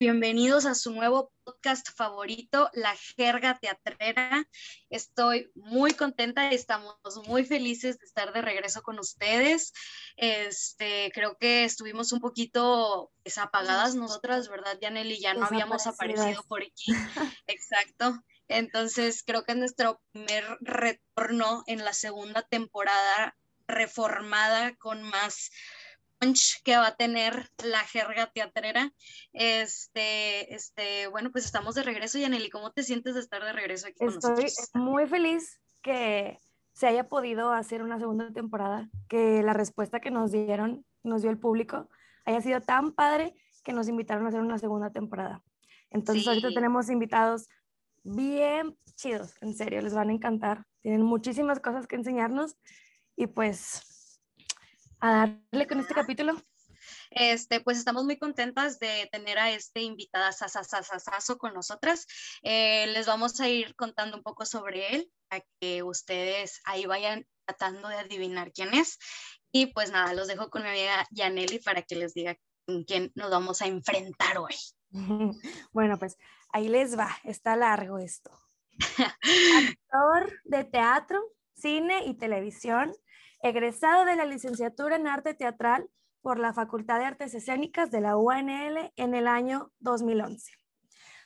Bienvenidos a su nuevo podcast favorito, La Jerga Teatrera. Estoy muy contenta y estamos muy felices de estar de regreso con ustedes. Este, creo que estuvimos un poquito desapagadas nosotras, ¿verdad, Yaneli? Ya no habíamos aparecido por aquí. Exacto. Entonces, creo que es nuestro primer retorno en la segunda temporada reformada con más que va a tener la jerga teatrera. Este, este, bueno, pues estamos de regreso, Yaneli. ¿Cómo te sientes de estar de regreso aquí con Estoy muy feliz que se haya podido hacer una segunda temporada, que la respuesta que nos dieron, nos dio el público, haya sido tan padre que nos invitaron a hacer una segunda temporada. Entonces ahorita tenemos invitados bien chidos, en serio, les van a encantar. Tienen muchísimas cosas que enseñarnos y pues a darle con este capítulo. Este, pues estamos muy contentas de tener a este invitada sasasasasazo con nosotras. Eh, les vamos a ir contando un poco sobre él, para que ustedes ahí vayan tratando de adivinar quién es. Y pues nada, los dejo con mi amiga Yaneli para que les diga con quién nos vamos a enfrentar hoy. Bueno, pues ahí les va, está largo esto. Actor de teatro, cine y televisión, egresado de la licenciatura en arte teatral por la Facultad de Artes Escénicas de la UNL en el año 2011.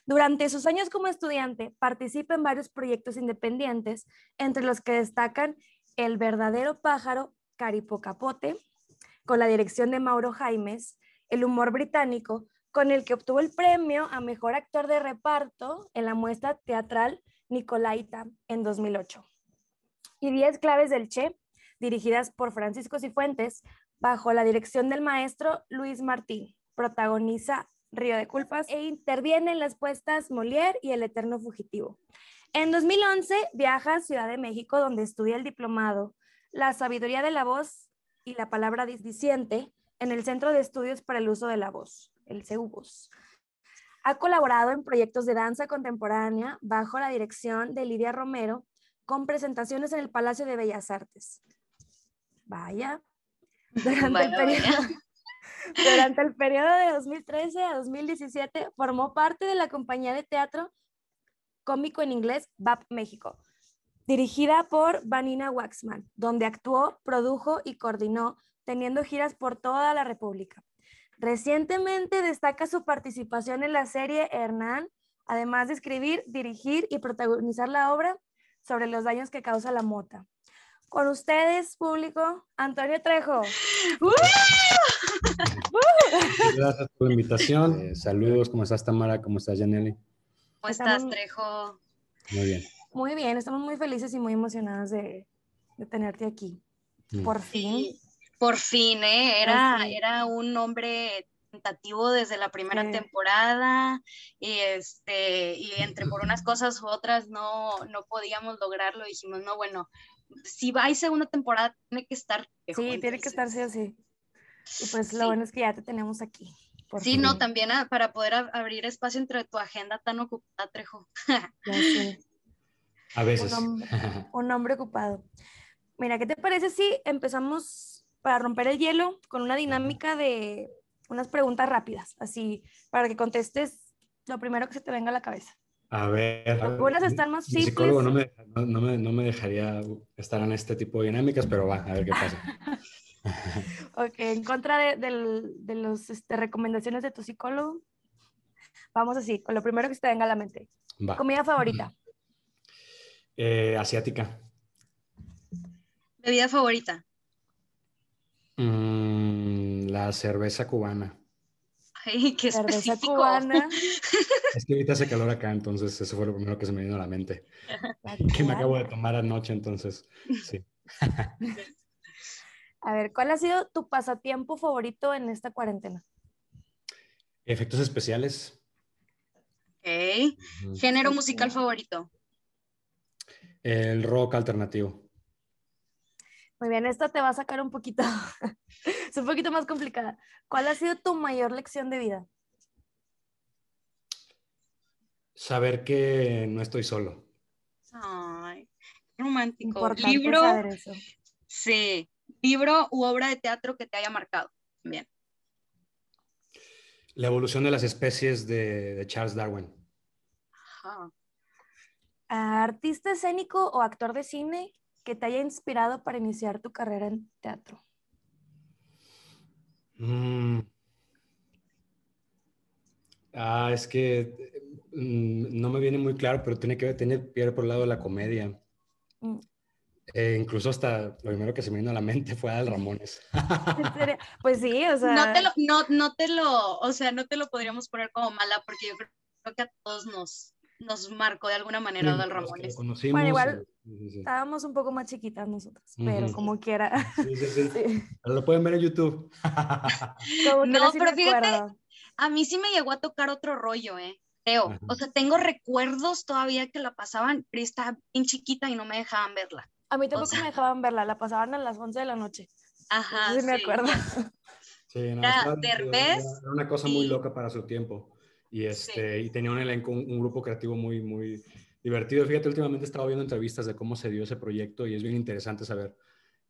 Durante sus años como estudiante, participa en varios proyectos independientes, entre los que destacan El verdadero pájaro, Caripo Capote, con la dirección de Mauro Jaimes, El humor británico, con el que obtuvo el premio a Mejor Actor de Reparto en la muestra teatral Nicolaita en 2008. Y Diez claves del Che, dirigidas por Francisco Cifuentes, bajo la dirección del maestro Luis Martín. Protagoniza Río de Culpas e interviene en las puestas Molière y El Eterno Fugitivo. En 2011 viaja a Ciudad de México, donde estudia el diplomado La sabiduría de la voz y la palabra disdiciente en el Centro de Estudios para el Uso de la Voz, el CEUVOS. Ha colaborado en proyectos de danza contemporánea bajo la dirección de Lidia Romero, con presentaciones en el Palacio de Bellas Artes. Vaya. Durante, el periodo, durante el periodo de 2013 a 2017 formó parte de la compañía de teatro cómico en inglés BAP México, dirigida por Vanina Waxman, donde actuó, produjo y coordinó, teniendo giras por toda la República. Recientemente destaca su participación en la serie Hernán, además de escribir, dirigir y protagonizar la obra sobre los daños que causa la mota. Con ustedes, público, Antonio Trejo. Gracias por la invitación. Eh, saludos, ¿cómo estás, Tamara? ¿Cómo estás, Janelli? ¿Cómo estás, Trejo? Muy bien. Muy bien, estamos muy felices y muy emocionadas de, tenerte aquí. Mm. Por fin. Por fin, ¿eh? Era, era un hombre tentativo desde la primera temporada y este y entre por unas cosas u otras no no podíamos lograrlo dijimos no bueno si va a segunda temporada, tiene que estar. Sí, tiene que estar sí o sí. Y pues lo bueno es que ya te tenemos aquí. Sí, no, también para poder abrir espacio entre tu agenda tan ocupada, Trejo. A veces. Un hombre, ocupado. Mira, ¿qué te parece si empezamos para romper el hielo con una dinámica de unas preguntas rápidas, así, para que contestes lo primero que se te venga a la cabeza? A ver. Algunas están más simples. psicólogo no me, no, me, no me, dejaría estar en este tipo de dinámicas, pero va, a ver qué pasa. ok, en contra de, de, de las este, recomendaciones de tu psicólogo, vamos así, con lo primero que se te venga a la mente. Va. ¿Comida favorita? Eh, asiática. ¿Bebida favorita? Mm, la cerveza cubana. Ay, qué cerveza cubana. Es que ahorita hace calor acá, entonces eso fue lo primero que se me vino a la mente. que me acabo de tomar anoche, entonces, sí. A ver, ¿cuál ha sido tu pasatiempo favorito en esta cuarentena? Efectos especiales. Ok. ¿Género musical favorito? El rock alternativo. Muy bien, esta te va a sacar un poquito, es un poquito más complicada. ¿Cuál ha sido tu mayor lección de vida? Saber que no estoy solo. Ay, romántico. libro. Sí, libro u obra de teatro que te haya marcado. Bien. La evolución de las especies de, Charles Darwin. ¿Artista escénico o actor de cine que te haya inspirado para iniciar tu carrera en teatro? Mm. Ah, es que mm, no me viene muy claro, pero tiene que tener pie por el lado de la comedia. Mm. Eh, incluso hasta lo primero que se me vino a la mente fue Al Ramones. pues sí, o sea. No te, lo, no, no te lo, o sea, no te lo podríamos poner como mala porque yo creo que a todos nos, nos marcó de alguna manera Adal Ramones. Bueno, igual estábamos un poco más chiquitas nosotros, pero como quiera. Sí, sí, sí. lo pueden ver en YouTube. no, pero fíjate, a mí sí me llegó a tocar otro rollo, ¿eh? Creo. O sea, tengo recuerdos todavía que la pasaban, pero estaba bien chiquita y no me dejaban verla. A mí tampoco me dejaban verla, la pasaban a las 11 de la noche. Ajá. Sí, me acuerdo. Sí, no, era, era, una cosa muy loca para su tiempo. Y, este, y tenía un elenco, un, grupo creativo muy, muy divertido. Fíjate, últimamente he estado viendo entrevistas de cómo se dio ese proyecto y es bien interesante saber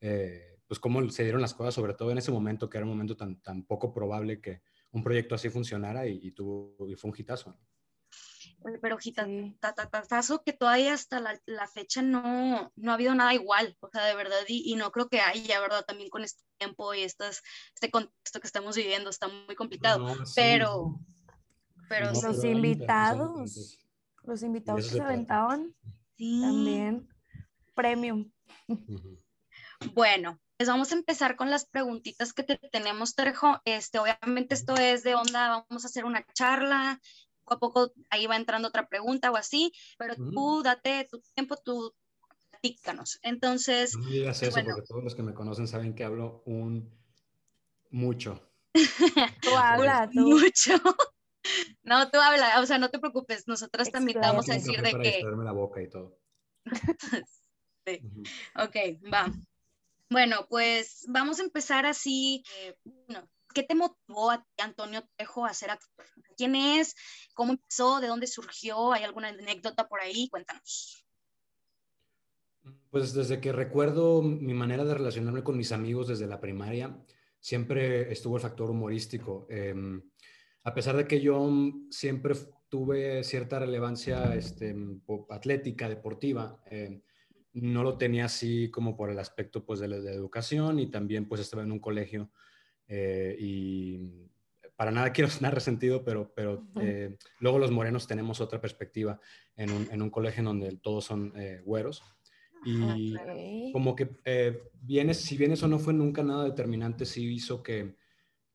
eh, pues cómo se dieron las cosas, sobre todo en ese momento, que era un momento tan, tan poco probable que un proyecto así funcionara y, tuvo, y fue un hitazo pero hitazo que todavía hasta la, la, fecha no, no ha habido nada igual, o sea, de verdad, y, y, no creo que haya, ¿verdad? También con este tiempo y estas, este contexto que estamos viviendo está muy complicado, pero, pero... los invitados, los invitados que se aventaban, también, premium. Bueno, pues vamos a empezar con las preguntitas que te tenemos, Terjo. Este, obviamente esto es de onda, vamos a hacer una charla, poco a poco ahí va entrando otra pregunta o así, pero tú date tu tiempo, tú platícanos. Entonces. No digas eso, porque todos los que me conocen saben que hablo un mucho. tú hablas, tú. Mucho. No, tú habla, o sea, no te preocupes, nosotras también te vamos a decir de que... la boca y todo. sí. Ok, va. Bueno, pues vamos a empezar así. Eh, ¿Qué te motivó a ti, Antonio Tejo, a ser actor? ¿Quién es? ¿Cómo empezó? ¿De dónde surgió? ¿Hay alguna anécdota por ahí? Cuéntanos. Pues desde que recuerdo mi manera de relacionarme con mis amigos desde la primaria, siempre estuvo el factor humorístico. Em, a pesar de que yo siempre tuve cierta relevancia este, atlética, deportiva, em, no lo tenía así como por el aspecto pues, de la educación y también pues estaba en un colegio eh, y para nada quiero sonar resentido, pero, pero eh, luego los morenos tenemos otra perspectiva en un, en un colegio en donde todos son eh, güeros. Y como que vienes, si bien eso no fue nunca nada determinante, sí hizo que,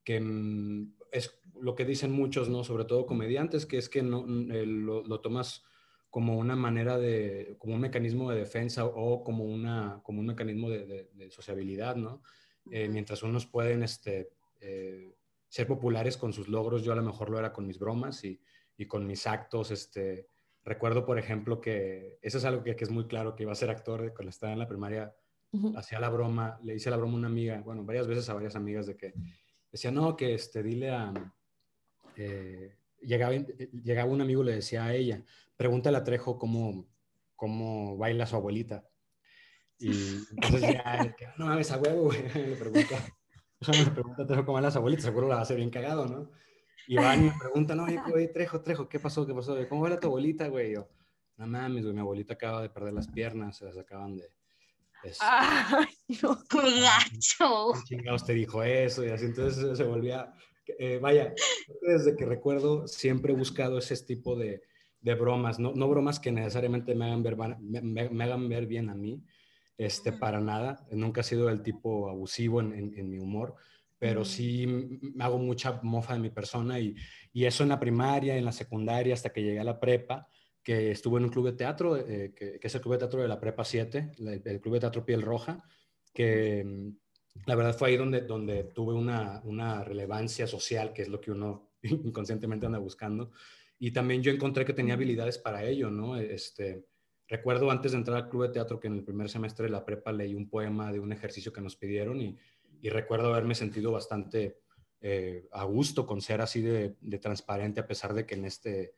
que mm, es lo que dicen muchos, ¿no? Sobre todo comediantes, que es que no, lo, lo, tomas como una manera de, como un mecanismo de defensa o como, una, como un mecanismo de, de sociabilidad, ¿no? Eh, mientras unos pueden este, eh, ser populares con sus logros, yo a lo mejor lo era con mis bromas y, y con mis actos. Este, recuerdo, por ejemplo, que eso es algo que, que, es muy claro, que iba a ser actor cuando estaba en la primaria, hacía la broma, le hice la broma a una amiga, bueno, varias veces a varias amigas de que decía, no, que este, dile a... Eh, llegaba, llegaba un amigo le decía a ella, pregúntale a Trejo cómo, cómo baila su abuelita. Y entonces ya, no mames a huevo, güey, le pregunta, me pregunta cómo van las abuelitas, seguro la va a hacer bien cagado, ¿no? Y van y me preguntan, oye, Trejo, Trejo, ¿qué pasó? ¿Qué pasó? ¿Cómo va tu abuelita, güey? yo, no mames, güey, mi abuelita acaba de perder las piernas, se las acaban de... ¡Ay, no, qué gacho! chingados te dijo eso? Y así, entonces se volvía... Eh, vaya, desde que recuerdo siempre he buscado ese tipo de, de bromas, no, no, bromas que necesariamente me hagan, ver, me, me hagan ver bien a mí, este, para nada. Nunca he sido el tipo abusivo en, mi humor, pero sí me hago mucha mofa de mi persona y, eso en la primaria, en la secundaria, hasta que llegué a la prepa, que estuve en un club de teatro, eh, que, es el club de teatro de la prepa 7, el, club de teatro Piel Roja, que la verdad fue ahí donde, donde tuve una, una relevancia social, que es lo que uno inconscientemente anda buscando. Y también yo encontré que tenía habilidades para ello, ¿no? Este, Recuerdo antes de entrar al club de teatro que en el primer semestre de la prepa leí un poema de un ejercicio que nos pidieron y, recuerdo haberme sentido bastante eh, a gusto con ser así de, transparente a pesar de que en este,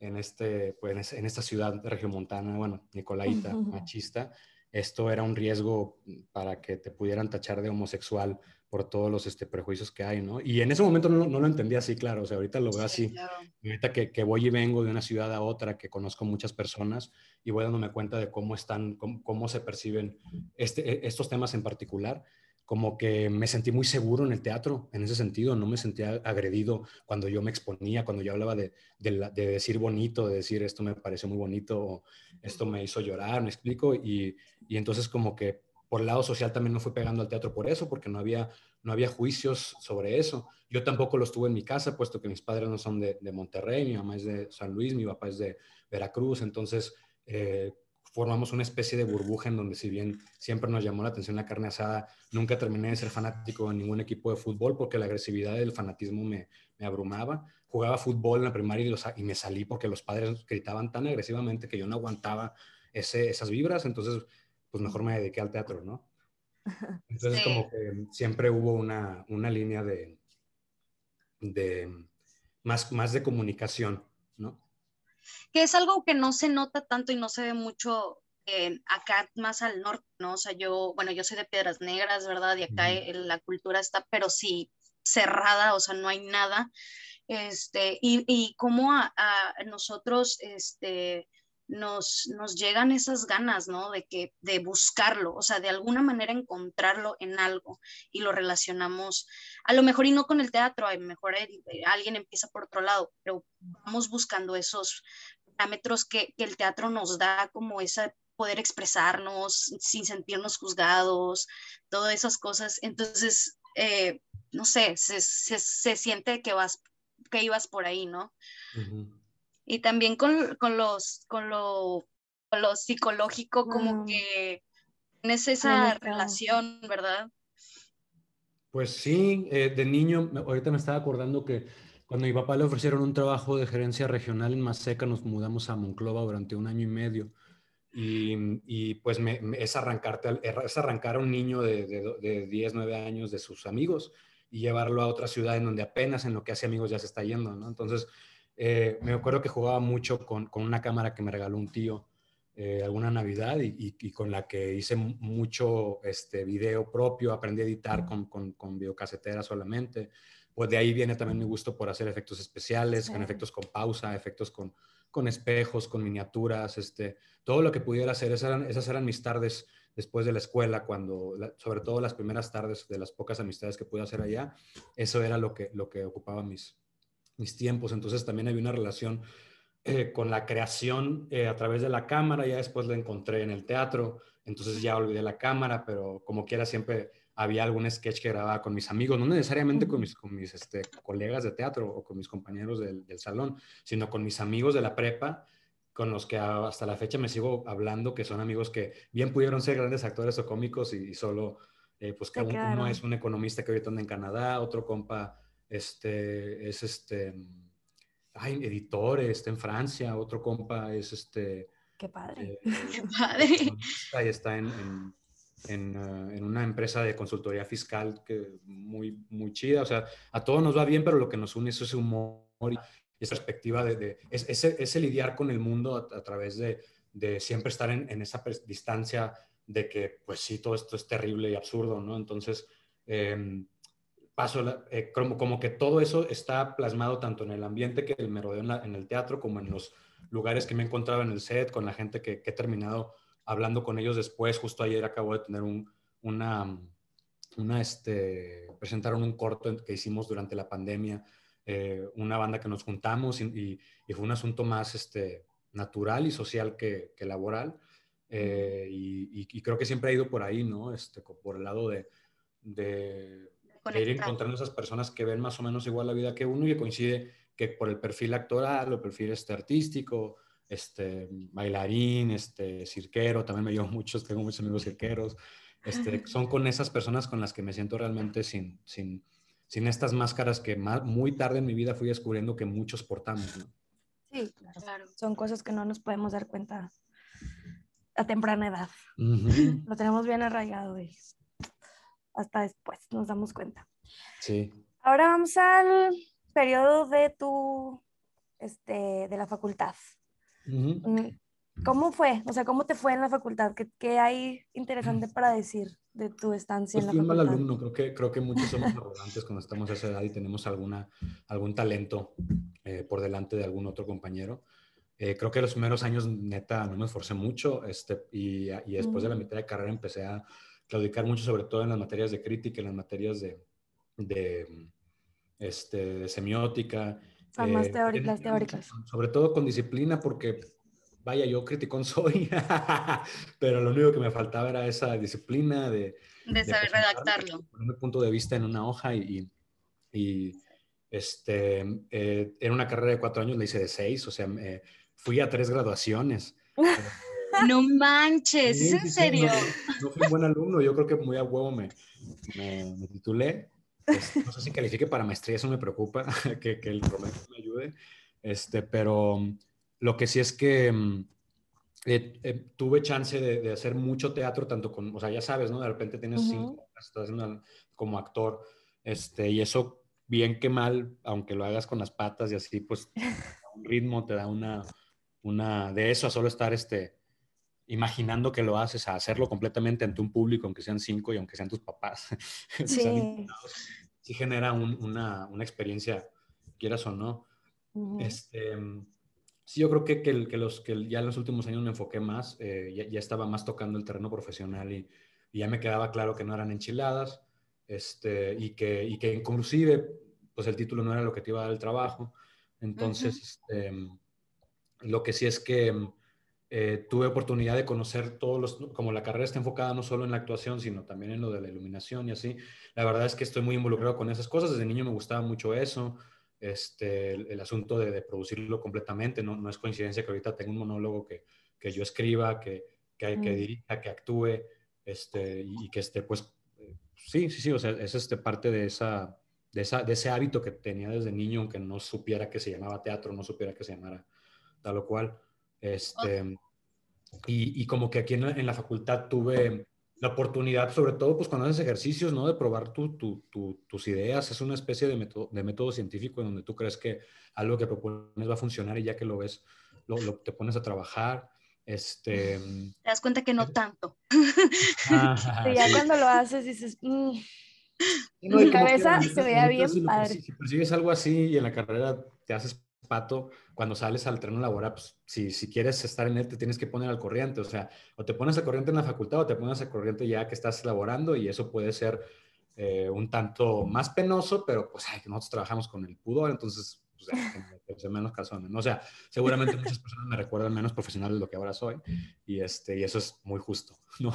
en este, pues en esta ciudad regiomontana, bueno, Nicolaita, machista, esto era un riesgo para que te pudieran tachar de homosexual por todos los este, prejuicios que hay, ¿no? Y en ese momento no, no lo entendía así, claro, o sea, ahorita lo veo así, ahorita que, que, voy y vengo de una ciudad a otra, que conozco muchas personas y voy dándome cuenta de cómo están, cómo, cómo se perciben este, e, estos temas en particular, como que me sentí muy seguro en el teatro, en ese sentido, no me sentía agredido cuando yo me exponía, cuando yo hablaba de, de, de decir bonito, de decir esto me pareció muy bonito, o esto me hizo llorar, me explico, y, y entonces como que por el lado social también no fui pegando al teatro por eso, porque no había, no había juicios sobre eso. Yo tampoco los tuve en mi casa, puesto que mis padres no son de, Monterrey, mi mamá es de San Luis, mi papá es de Veracruz, entonces eh, formamos una especie de burbuja en donde si bien siempre nos llamó la atención la carne asada, nunca terminé de ser fanático de ningún equipo de fútbol porque la agresividad del fanatismo me, me abrumaba. Jugaba fútbol en la primaria y, y, me salí porque los padres gritaban tan agresivamente que yo no aguantaba ese, esas vibras, entonces pues mejor me dediqué al teatro, ¿no? Entonces como que siempre hubo una, una línea de, de más, más de comunicación. Que es algo que no se nota tanto y no se ve mucho acá más al norte, ¿no? O sea, yo, bueno, yo soy de Piedras Negras, ¿verdad? Y acá la cultura está, pero sí cerrada, o sea, no hay nada. Este, y, y como a, a, nosotros, este, nos, nos llegan esas ganas, ¿no? De, que, de buscarlo, o sea, de alguna manera encontrarlo en algo y lo relacionamos, a lo mejor y no con el teatro, a lo mejor eh, alguien empieza por otro lado, pero vamos buscando esos parámetros que, el teatro nos da como esa poder expresarnos sin sentirnos juzgados, todas esas cosas. Entonces, eh, no sé, se, se, siente que vas, que ibas por ahí, ¿no? Y también con, con los, con lo, lo psicológico, como que tienes esa relación, ¿verdad? Pues sí, eh, de niño, ahorita me estaba acordando que cuando mi papá le ofrecieron un trabajo de gerencia regional en Maseca, nos mudamos a Monclova durante un año y medio. Y, y pues me, es, arrancarte, es arrancar a un niño de, de, de, 10, 9 años de sus amigos y llevarlo a otra ciudad en donde apenas en lo que hace amigos ya se está yendo, ¿no? Entonces, eh, me acuerdo que jugaba mucho con, con, una cámara que me regaló un tío eh, alguna Navidad y, y, con la que hice mucho este, video propio, aprendí a editar con, con, con, videocasetera solamente. Pues de ahí viene también mi gusto por hacer efectos especiales, con efectos con pausa, efectos con, con espejos, con miniaturas, este, todo lo que pudiera hacer. Esas eran, esas eran mis tardes después de la escuela, cuando, sobre todo las primeras tardes de las pocas amistades que pude hacer allá, eso era lo que, lo que ocupaba mis, mis tiempos. Entonces también había una relación eh, con la creación eh, a través de la cámara. Ya después la encontré en el teatro. Entonces ya olvidé la cámara, pero como quiera siempre había algún sketch que grababa con mis amigos, no necesariamente con mis, con mis este, colegas de teatro o con mis compañeros del, salón, sino con mis amigos de la prepa, con los que hasta la fecha me sigo hablando, que son amigos que bien pudieron ser grandes actores o cómicos y, solo, eh, pues que uno es un economista que ahorita anda en Canadá, otro compa este, es este, ay, editor, está en Francia, otro compa es este... Qué padre. Eh, Qué padre. Ahí está en, en, uh, en, una empresa de consultoría fiscal que muy, muy chida. O sea, a todos nos va bien, pero lo que nos une es ese humor y esa perspectiva de, de ese, ese, lidiar con el mundo a, a través de, de, siempre estar en, en, esa distancia de que, pues sí, todo esto es terrible y absurdo, ¿no? Entonces, eh, paso, eh, como, como, que todo eso está plasmado tanto en el ambiente que me rodeo en, el teatro como en los lugares que me he encontrado en el set, con la gente que, he terminado hablando con ellos después. Justo ayer acabo de tener un, una, una este, presentaron un corto que hicimos durante la pandemia, eh, una banda que nos juntamos y, y, fue un asunto más este, natural y social que, que laboral. Eh, y, y, creo que siempre ha ido por ahí, ¿no? Este, por el lado de, de de ir encontrando esas personas que ven más o menos igual la vida que uno y que coincide que por el perfil actoral o el perfil este artístico, este bailarín, este cirquero, también me llevo muchos, tengo muchos amigos cirqueros, este, son con esas personas con las que me siento realmente sin, sin, sin estas máscaras que más, muy tarde en mi vida fui descubriendo que muchos portamos. ¿no? Sí, claro. Son cosas que no nos podemos dar cuenta a temprana edad. Lo tenemos bien arraigado. Y hasta después nos damos cuenta. Sí. Ahora vamos al periodo de tu, este, de la facultad. Mm, ¿Cómo fue? O sea, ¿cómo te fue en la facultad? ¿Qué, qué hay interesante para decir de tu estancia pues en la fui un facultad? mal alumno, creo que, creo que muchos somos arrogantes cuando estamos a esa edad y tenemos alguna, algún talento eh, por delante de algún otro compañero. Eh, creo que los primeros años, neta, no me esforcé mucho este, y, y después de la mitad de carrera empecé a claudicar mucho, sobre todo en las materias de crítica, en las materias de, de, este, de semiótica. Son más eh, teóricas, en- las teóricas. Sobre todo con disciplina, porque vaya, yo criticón soy, pero lo único que me faltaba era esa disciplina de, De saber presentar, redactarlo. Poner mi punto de vista en una hoja y, y, este, eh, era una carrera de cuatro años, la hice de seis, o sea, me- fui a tres graduaciones. No manches, Sí, ¿es en sí, serio? No, no fui un buen alumno, yo creo que muy a huevo me, me, me titulé. Este, no sé si califique para maestría, eso me preocupa, que, que el promedio me ayude. Este, pero lo que sí es que mm, eh, eh, tuve chance de, de hacer mucho teatro, tanto con, o sea, ya sabes, ¿no? De repente tienes Ujú. cinco, estás una- como actor, este, y eso, bien que mal, aunque lo hagas con las patas y así, pues te da un ritmo, te da una, una, de eso a solo estar, este, imaginando que lo haces, a hacerlo completamente ante un público, aunque sean cinco y aunque sean tus papás, Sí. sí genera un- una, una experiencia, quieras o no. Ujú. Este, sí, yo creo que, que, los, que ya en los últimos años me enfoqué más, eh, ya, ya estaba más tocando el terreno profesional y, y ya me quedaba claro que no eran enchiladas este, y, que, y que inclusive pues el título no era lo que te iba a dar el trabajo. Entonces, este, lo que sí es que eh, tuve oportunidad de conocer todos los, como la carrera está enfocada no solo en la actuación, sino también en lo de la iluminación y así. La verdad es que estoy muy involucrado con esas cosas. Desde niño me gustaba mucho eso este, el, el asunto de, de producirlo completamente. No, no es coincidencia que ahorita tengo un monólogo que, que yo escriba, que, que, que Mm. dirija, que actúe, este, y que esté, pues, eh, sí, sí, sí, o sea, es este, parte de, esa, de, esa, de ese hábito que tenía desde niño, aunque no supiera que se llamaba teatro, no supiera que se llamara tal o cual. Este, y, y como que aquí en la, en la facultad tuve la oportunidad, sobre todo pues cuando haces ejercicios, ¿no? De probar tu, tu, tu, tus ideas. Es una especie de método, de método científico en donde tú crees que algo que propones va a funcionar y ya que lo ves, lo, lo te pones a trabajar. Este, Te das cuenta que no tanto. ajá, Sí, ya sí. cuando lo haces dices, "Mm, no, mi y que cabeza se veía bien si padre. Si persigues algo así y en la carrera te haces pato, cuando sales al terreno laboral, pues si, si quieres estar en él, te tienes que poner al corriente. O sea, o te pones al corriente en la facultad o te pones al corriente ya que estás laborando y eso puede ser eh, un tanto más penoso, pero pues ay, nosotros trabajamos con el pudor, entonces pues, menos calzones. ¿no? O sea, seguramente muchas personas me recuerdan menos profesional de lo que ahora soy y, este, y eso es muy justo, ¿no?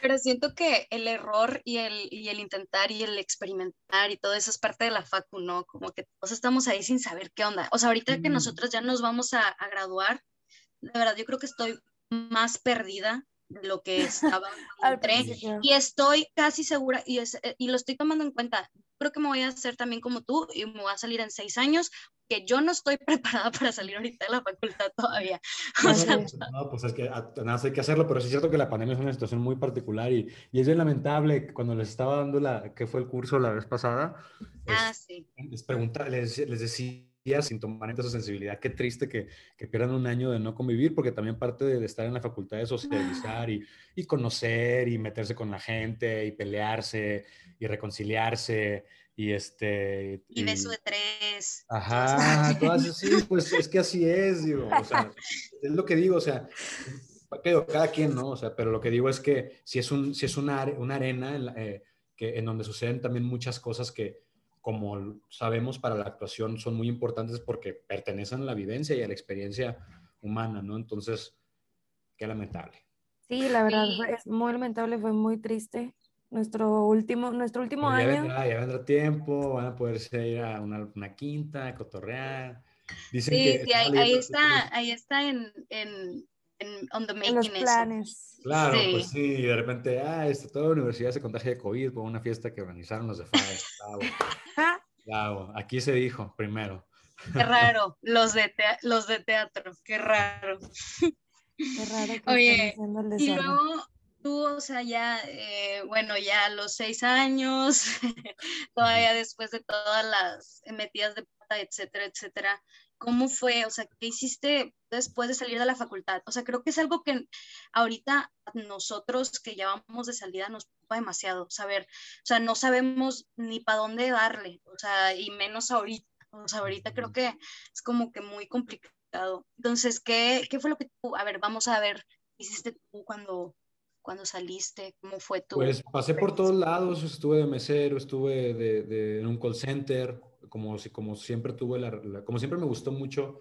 Pero siento que el error y el, y el intentar y el experimentar y todo eso es parte de la facu, ¿no? Como que todos estamos ahí sin saber qué onda. O sea, ahorita que nosotros ya nos vamos a, a graduar, de verdad, yo creo que estoy más perdida de lo que estaba. Y estoy casi segura, y, es- eh, y lo estoy tomando en cuenta, creo que me voy a hacer también como tú y me voy a salir en seis años, que yo no estoy preparada para salir ahorita de la facultad todavía. O No, sea, no, pues, no, pues es que a- nada hay que hacerlo, pero sí es cierto que la pandemia es una situación muy particular y, y es bien lamentable que cuando les estaba dando la, que fue el curso la vez pasada, ah, sí. les preguntaba, les, les decía sin tomar en cuenta su sensibilidad, qué triste que, que pierdan un año de no convivir, porque también parte de, estar en la facultad de socializar y, y conocer y meterse con la gente y pelearse y reconciliarse y este... Y beso de tres. Ajá, todas así, pues es que así es, digo, o sea, es lo que digo, o sea, cada quien, ¿no? O sea, pero lo que digo es que si es, un, si es una, una arena en, la- eh, que, en donde suceden también muchas cosas que, como sabemos, para la actuación son muy importantes porque pertenecen a la vivencia y a la experiencia humana, ¿no? Entonces, qué lamentable. Sí, la verdad, fue- es muy lamentable, fue muy triste. Nuestro último, nuestro último ya año. vendrá, ya vendrá tiempo, van a poderse ir a una, una quinta, a cotorrear. Dicen Sí, que sí, ahí, ahí está, ahí está en, en, en on the en making los eso. planes. Claro, Sí. pues sí, y de repente, ah, este, toda la universidad se contagia de COVID por una fiesta que organizaron los de FAE. Bravo, Ah, bravo. Aquí se dijo primero. Qué raro, los de, los de teatro, qué raro. qué raro que Oye, estén haciendo el Y luego tú, o sea, ya, eh, bueno, ya a los seis años, todavía después de todas las metidas de pata, etcétera, etcétera, ¿cómo fue? O sea, ¿qué hiciste después de salir de la facultad? O sea, creo que es algo que ahorita nosotros que ya vamos de salida nos preocupa demasiado saber, o sea, no sabemos ni para dónde darle, o sea, y menos ahorita. O sea, ahorita creo que es como que muy complicado. Entonces, ¿qué, qué fue lo que tú, a ver, vamos a ver, hiciste tú cuando, cuando saliste? ¿Cómo fue tu? Pues pasé por todos lados, estuve de mesero, estuve de, de, en un call center, como, como siempre tuve la, como siempre me gustó mucho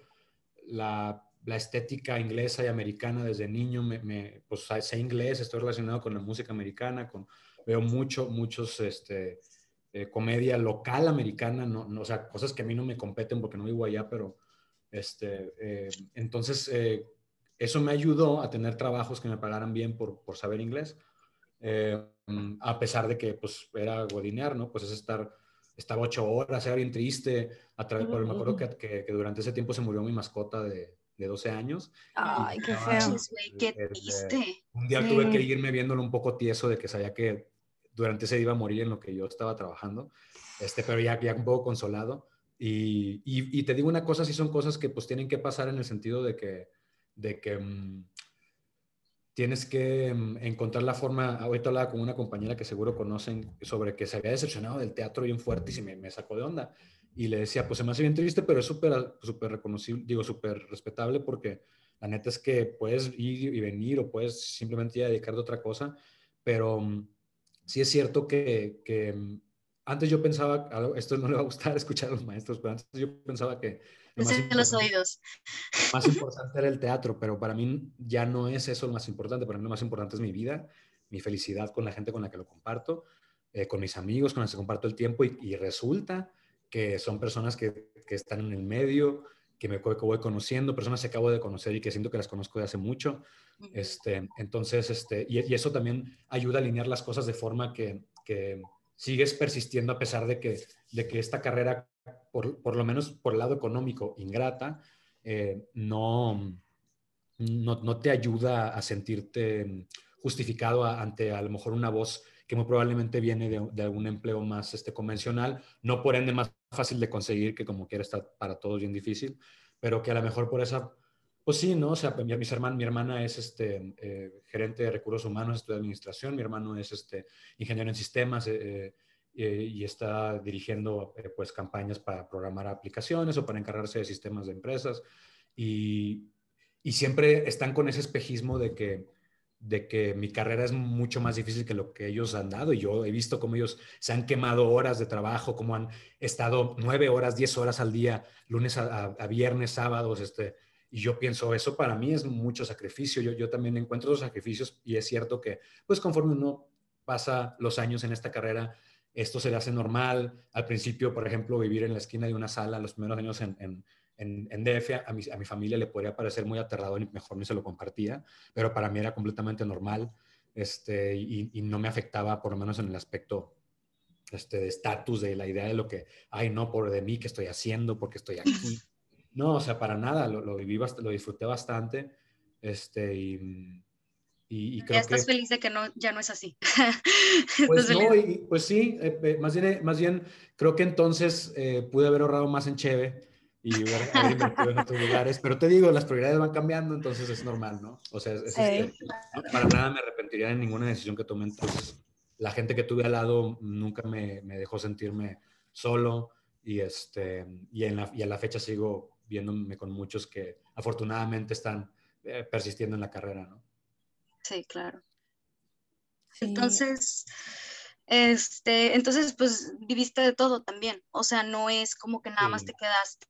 la, la, estética inglesa y americana desde niño, me, me, pues sé inglés, estoy relacionado con la música americana, con, veo mucho, muchos, este, eh, comedia local americana, no, no, o sea, cosas que a mí no me competen porque no vivo allá, pero, este, eh, entonces, eh, eso me ayudó a tener trabajos que me pagaran bien por, por saber inglés, a pesar de que, pues, era godinear, ¿no? Pues es estar estaba ocho horas, era bien triste. A través, pero me acuerdo que, que, durante ese tiempo se murió mi mascota de, de 12 años. Ay, qué feo. qué triste. Un día tuve que irme viéndolo un poco tieso de que sabía que durante ese día iba a morir en lo que yo estaba trabajando, este, pero ya, ya un poco consolado. Y, y, te digo una cosa, sí son cosas que pues tienen que pasar en el sentido de que, de que mm, tienes que mm, encontrar la forma, ahorita hablaba con una compañera que seguro conocen sobre que se había decepcionado del teatro bien fuerte y se me, me sacó de onda. Y le decía, pues se me hace bien triste, pero es súper súper reconocible, digo, súper respetable porque la neta es que puedes ir y venir o puedes simplemente ya dedicarte a otra cosa, pero mm, sí es cierto que, que mm, antes yo pensaba, esto no le va a gustar escuchar a los maestros, pero antes yo pensaba que más los oídos. más importante era el teatro, pero para mí ya no es eso lo más importante. Para mí lo más importante es mi vida, mi felicidad con la gente con la que lo comparto, eh, con mis amigos con los que comparto el tiempo y, resulta que son personas que, que, están en el medio, que me que voy conociendo, personas que acabo de conocer y que siento que las conozco de hace mucho. este, entonces, este, y, y, eso también ayuda a alinear las cosas de forma que, que sigues persistiendo a pesar de que, de que esta carrera por, lo menos por el lado económico, ingrata, eh, no, no, te ayuda a sentirte justificado ante a lo mejor una voz que muy probablemente viene de, algún empleo más este, convencional, no por ende más fácil de conseguir, que como quiera está para todos bien difícil, pero que a lo mejor por esa, pues sí, ¿no? O sea, mi, mi hermana es este, eh, gerente de recursos humanos, estudia administración, mi hermano es este, ingeniero en sistemas, eh, eh, y está dirigiendo eh, pues campañas para programar aplicaciones o para encargarse de sistemas de empresas y, y, siempre están con ese espejismo de que, de que mi carrera es mucho más difícil que lo que ellos han dado y yo he visto cómo ellos se han quemado horas de trabajo, cómo han estado nueve horas, diez horas al día, lunes a, viernes, sábados, este, y yo pienso, eso para mí es mucho sacrificio. Yo, yo también encuentro los sacrificios y es cierto que, pues conforme uno pasa los años en esta carrera, esto se le hace normal. Al principio, por ejemplo, vivir en la esquina de una sala los primeros años en, en, en, DF, a mi, a mi, familia le podría parecer muy aterrador y mejor ni se lo compartía, pero para mí era completamente normal este, y, y no me afectaba, por lo menos en el aspecto este, de estatus, de la idea de lo que, ay, no, por de mí, que estoy haciendo, porque estoy aquí. No, o sea, para nada, lo, lo viví, lo disfruté bastante. Este, y, y, ya estás feliz de que no, ya no es así. Pues, no, y, pues sí, eh, eh, más, bien, más bien creo que entonces eh, pude haber ahorrado más en Cheve y haber, invertido en otros lugares, pero te digo, las prioridades van cambiando, entonces es normal, ¿no? O sea, este, para nada me arrepentiría de ninguna decisión que tomé, entonces la gente que tuve al lado nunca me, me dejó sentirme solo y, este, y, en la, y a la fecha sigo viéndome con muchos que afortunadamente están persistiendo en la carrera, ¿no? Sí, claro. Entonces, este, entonces, pues viviste de todo también. O sea, no es como que nada más te quedaste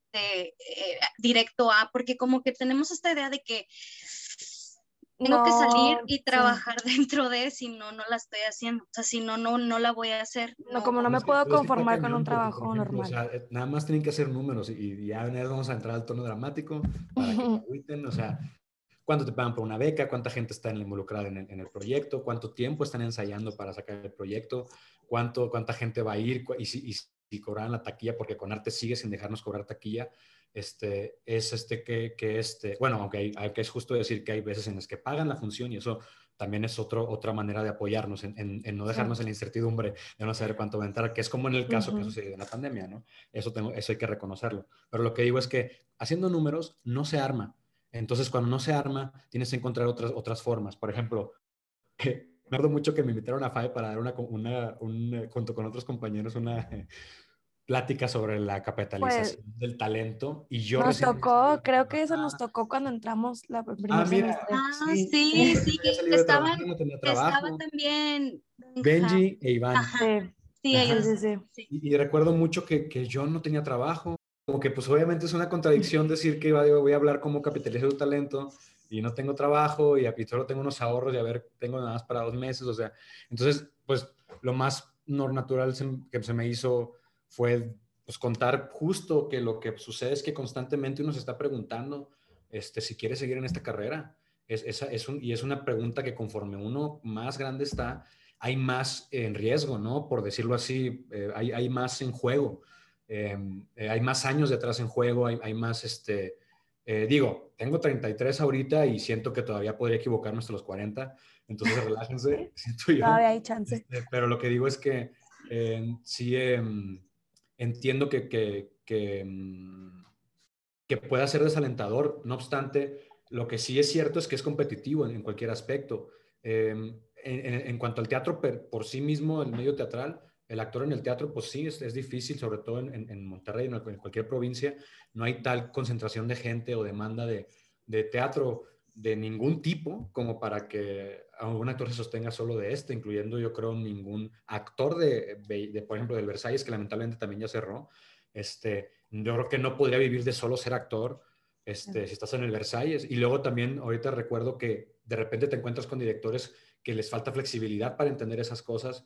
eh, directo a, porque como que tenemos esta idea de que tengo que salir y trabajar dentro de, si no, no la estoy haciendo. O sea, si no, no, no la voy a hacer. No, como no me puedo conformar con un trabajo normal. O sea, eh, nada más tienen que hacer números y, ya vamos a entrar al tono dramático para que agüiten. O sea, cuánto te pagan por una beca, cuánta gente está involucrada en el, en el, proyecto, cuánto tiempo están ensayando para sacar el proyecto, cuánto, cuánta gente va a ir y si, y si cobran la taquilla, porque con arte sigue sin dejarnos cobrar taquilla, este, es este que, que este, bueno, aunque, hay, que es justo decir que hay veces en las que pagan la función y eso también es otro, otra manera de apoyarnos, en, no dejarnos en la incertidumbre de no saber cuánto va a entrar, que es como en el caso que sucedió en la pandemia, ¿no? Eso, tengo, eso hay que reconocerlo. Pero lo que digo es que haciendo números no se arma. Entonces, cuando no se arma, tienes que encontrar otras, otras formas. Por ejemplo, me acuerdo mucho que me invitaron a FAE para dar una, una junto con otros compañeros, una, plática sobre la capitalización pues, del talento y yo nos tocó, creo que eso nos tocó cuando entramos la primera ah, ah, sí, sí, sí, estaban, estaban también Benji e Iván. Sí, ellos, sí, Y, recuerdo mucho que, que, yo no tenía trabajo, como que pues obviamente es una contradicción decir que voy a hablar cómo capitalizar el talento y no tengo trabajo y a solo tengo unos ahorros y a ver, tengo nada más para dos meses, o sea, entonces pues lo más natural que se me hizo fue pues, contar justo que lo que sucede es que constantemente uno se está preguntando este, si quiere seguir en esta carrera. Es, es, un, y es una pregunta que conforme uno más grande está, hay más en riesgo, ¿no? Por decirlo así, eh, hay, hay, más en juego. Em, eh, hay más años detrás en juego, hay, hay más, este, eh, digo, tengo 33 ahorita y siento que todavía podría equivocarme hasta los 40, entonces relájense, siento yo. Todavía hay chance. Este, pero lo que digo es que sí, em, entiendo que, que, que, que, pueda ser desalentador. No obstante, lo que sí es cierto es que es competitivo en, cualquier aspecto. Em, en, cuanto al teatro por, sí mismo, el medio teatral, el actor en el teatro, pues sí, es, es difícil, sobre todo en, en Monterrey, en, en cualquier provincia, no hay tal concentración de gente o demanda de, de teatro de ningún tipo como para que algún actor se sostenga solo de este, incluyendo yo creo ningún actor de, de, por ejemplo, del Versalles, que lamentablemente también ya cerró. Este, yo creo que no podría vivir de solo ser actor este, si estás en el Versalles. Y luego también ahorita recuerdo que de repente te encuentras con directores que les falta flexibilidad para entender esas cosas.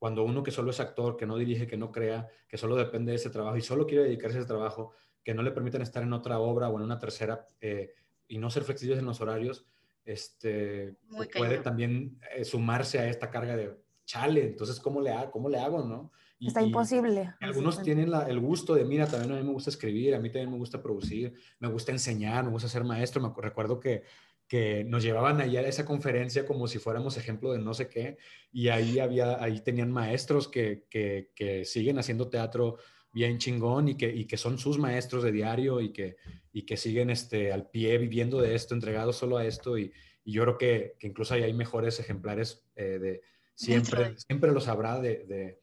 Cuando uno que solo es actor, que no dirige, que no crea, que solo depende de ese trabajo y solo quiere dedicarse a ese trabajo, que no le permiten estar en otra obra o en una tercera, eh, y no ser flexibles en los horarios, este, puede también eh, sumarse a esta carga de chale, entonces, ¿cómo le, hago, cómo le hago, no? Está imposible. algunos tienen el gusto de, mira, también a mí me gusta escribir, a mí también me gusta producir, me gusta enseñar, me gusta ser maestro. Me recuerdo que, que nos llevaban allá a esa conferencia como si fuéramos ejemplo de no sé qué, y ahí, había, ahí tenían maestros que, que, que siguen haciendo teatro bien chingón y que, y que son sus maestros de diario y que, y que siguen este, al pie viviendo de esto, entregados solo a esto. Y, y yo creo que, que, incluso hay, hay mejores ejemplares eh, de siempre, siempre los habrá de, de,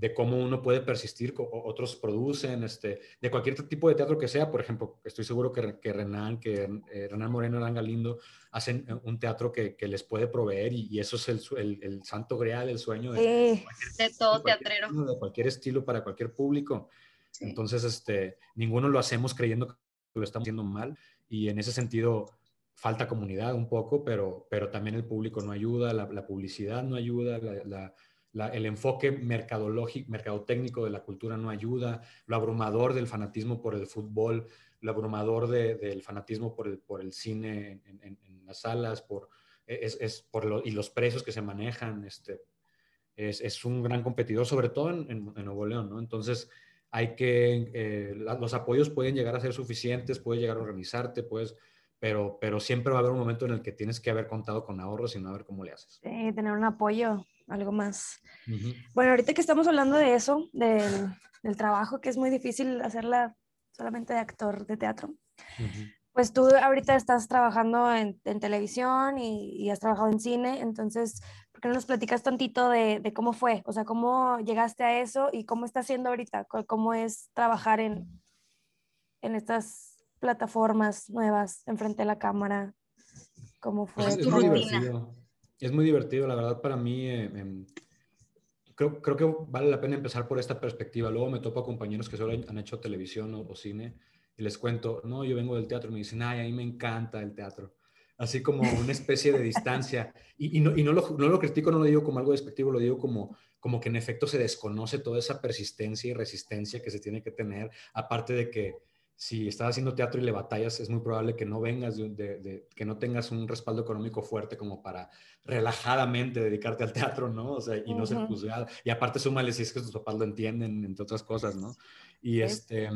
de, cómo uno puede persistir, otros producen, este, de cualquier tipo de teatro que sea. Por ejemplo, estoy seguro que, que Renan, que eh, Renan Moreno, Renan Galindo, hacen un teatro que, que les puede proveer y, y eso es el, el, el, santo grial, el sueño de, de todo teatrero. De cualquier estilo para cualquier público. Entonces, este, ninguno lo hacemos creyendo que lo estamos haciendo mal y en ese sentido falta comunidad un poco, pero, pero también el público no ayuda, la, la publicidad no ayuda, la, la, el enfoque mercadológico, mercadotécnico de la cultura no ayuda, lo abrumador del fanatismo por el fútbol, lo abrumador de, del fanatismo por el, por el cine en, en, en las salas, por, es, es por lo, y los precios que se manejan, este, es, es un gran competidor, sobre todo en, en Nuevo León, ¿no? Entonces, hay que, eh, los apoyos pueden llegar a ser suficientes, puedes llegar a organizarte, puedes, pero, pero siempre va a haber un momento en el que tienes que haber contado con ahorros y no a ver cómo le haces. Sí, tener un apoyo, algo más. Bueno, ahorita que estamos hablando de eso, del, del, trabajo, que es muy difícil hacerla solamente de actor de teatro, pues tú ahorita estás trabajando en, en televisión y, y, has trabajado en cine, entonces ¿Por qué no nos platicas tantito de, de, cómo fue? O sea, cómo llegaste a eso y cómo está haciendo ahorita, cómo es trabajar en, en estas plataformas nuevas, enfrente de la cámara. ¿Cómo fue? Es, es muy divertido. Es muy divertido, la verdad, para mí. Eh, eh, creo, creo, que vale la pena empezar por esta perspectiva. Luego me topo a compañeros que solo han hecho televisión o, o cine y les cuento, no, yo vengo del teatro. Y me dicen, ay, a mí me encanta el teatro así como una especie de distancia. Y, y, no, y no, lo, no, lo, critico, no lo digo como algo despectivo, lo digo como, como que en efecto se desconoce toda esa persistencia y resistencia que se tiene que tener, aparte de que si estás haciendo teatro y le batallas, es muy probable que no vengas, de, de, de, que no tengas un respaldo económico fuerte como para relajadamente dedicarte al teatro, ¿no? O sea, y no uh -huh. ser juzgado. Y aparte, súmale si es que tus papás lo entienden, entre otras cosas, ¿no? Y este...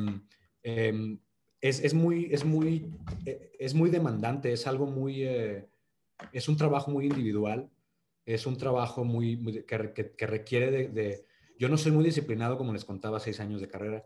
Eh, es, es, muy, es, muy, eh, es muy demandante, es algo muy, eh, es un trabajo muy individual, es un trabajo muy, que, requiere de, Yo no soy muy disciplinado, como les contaba, seis años de carrera,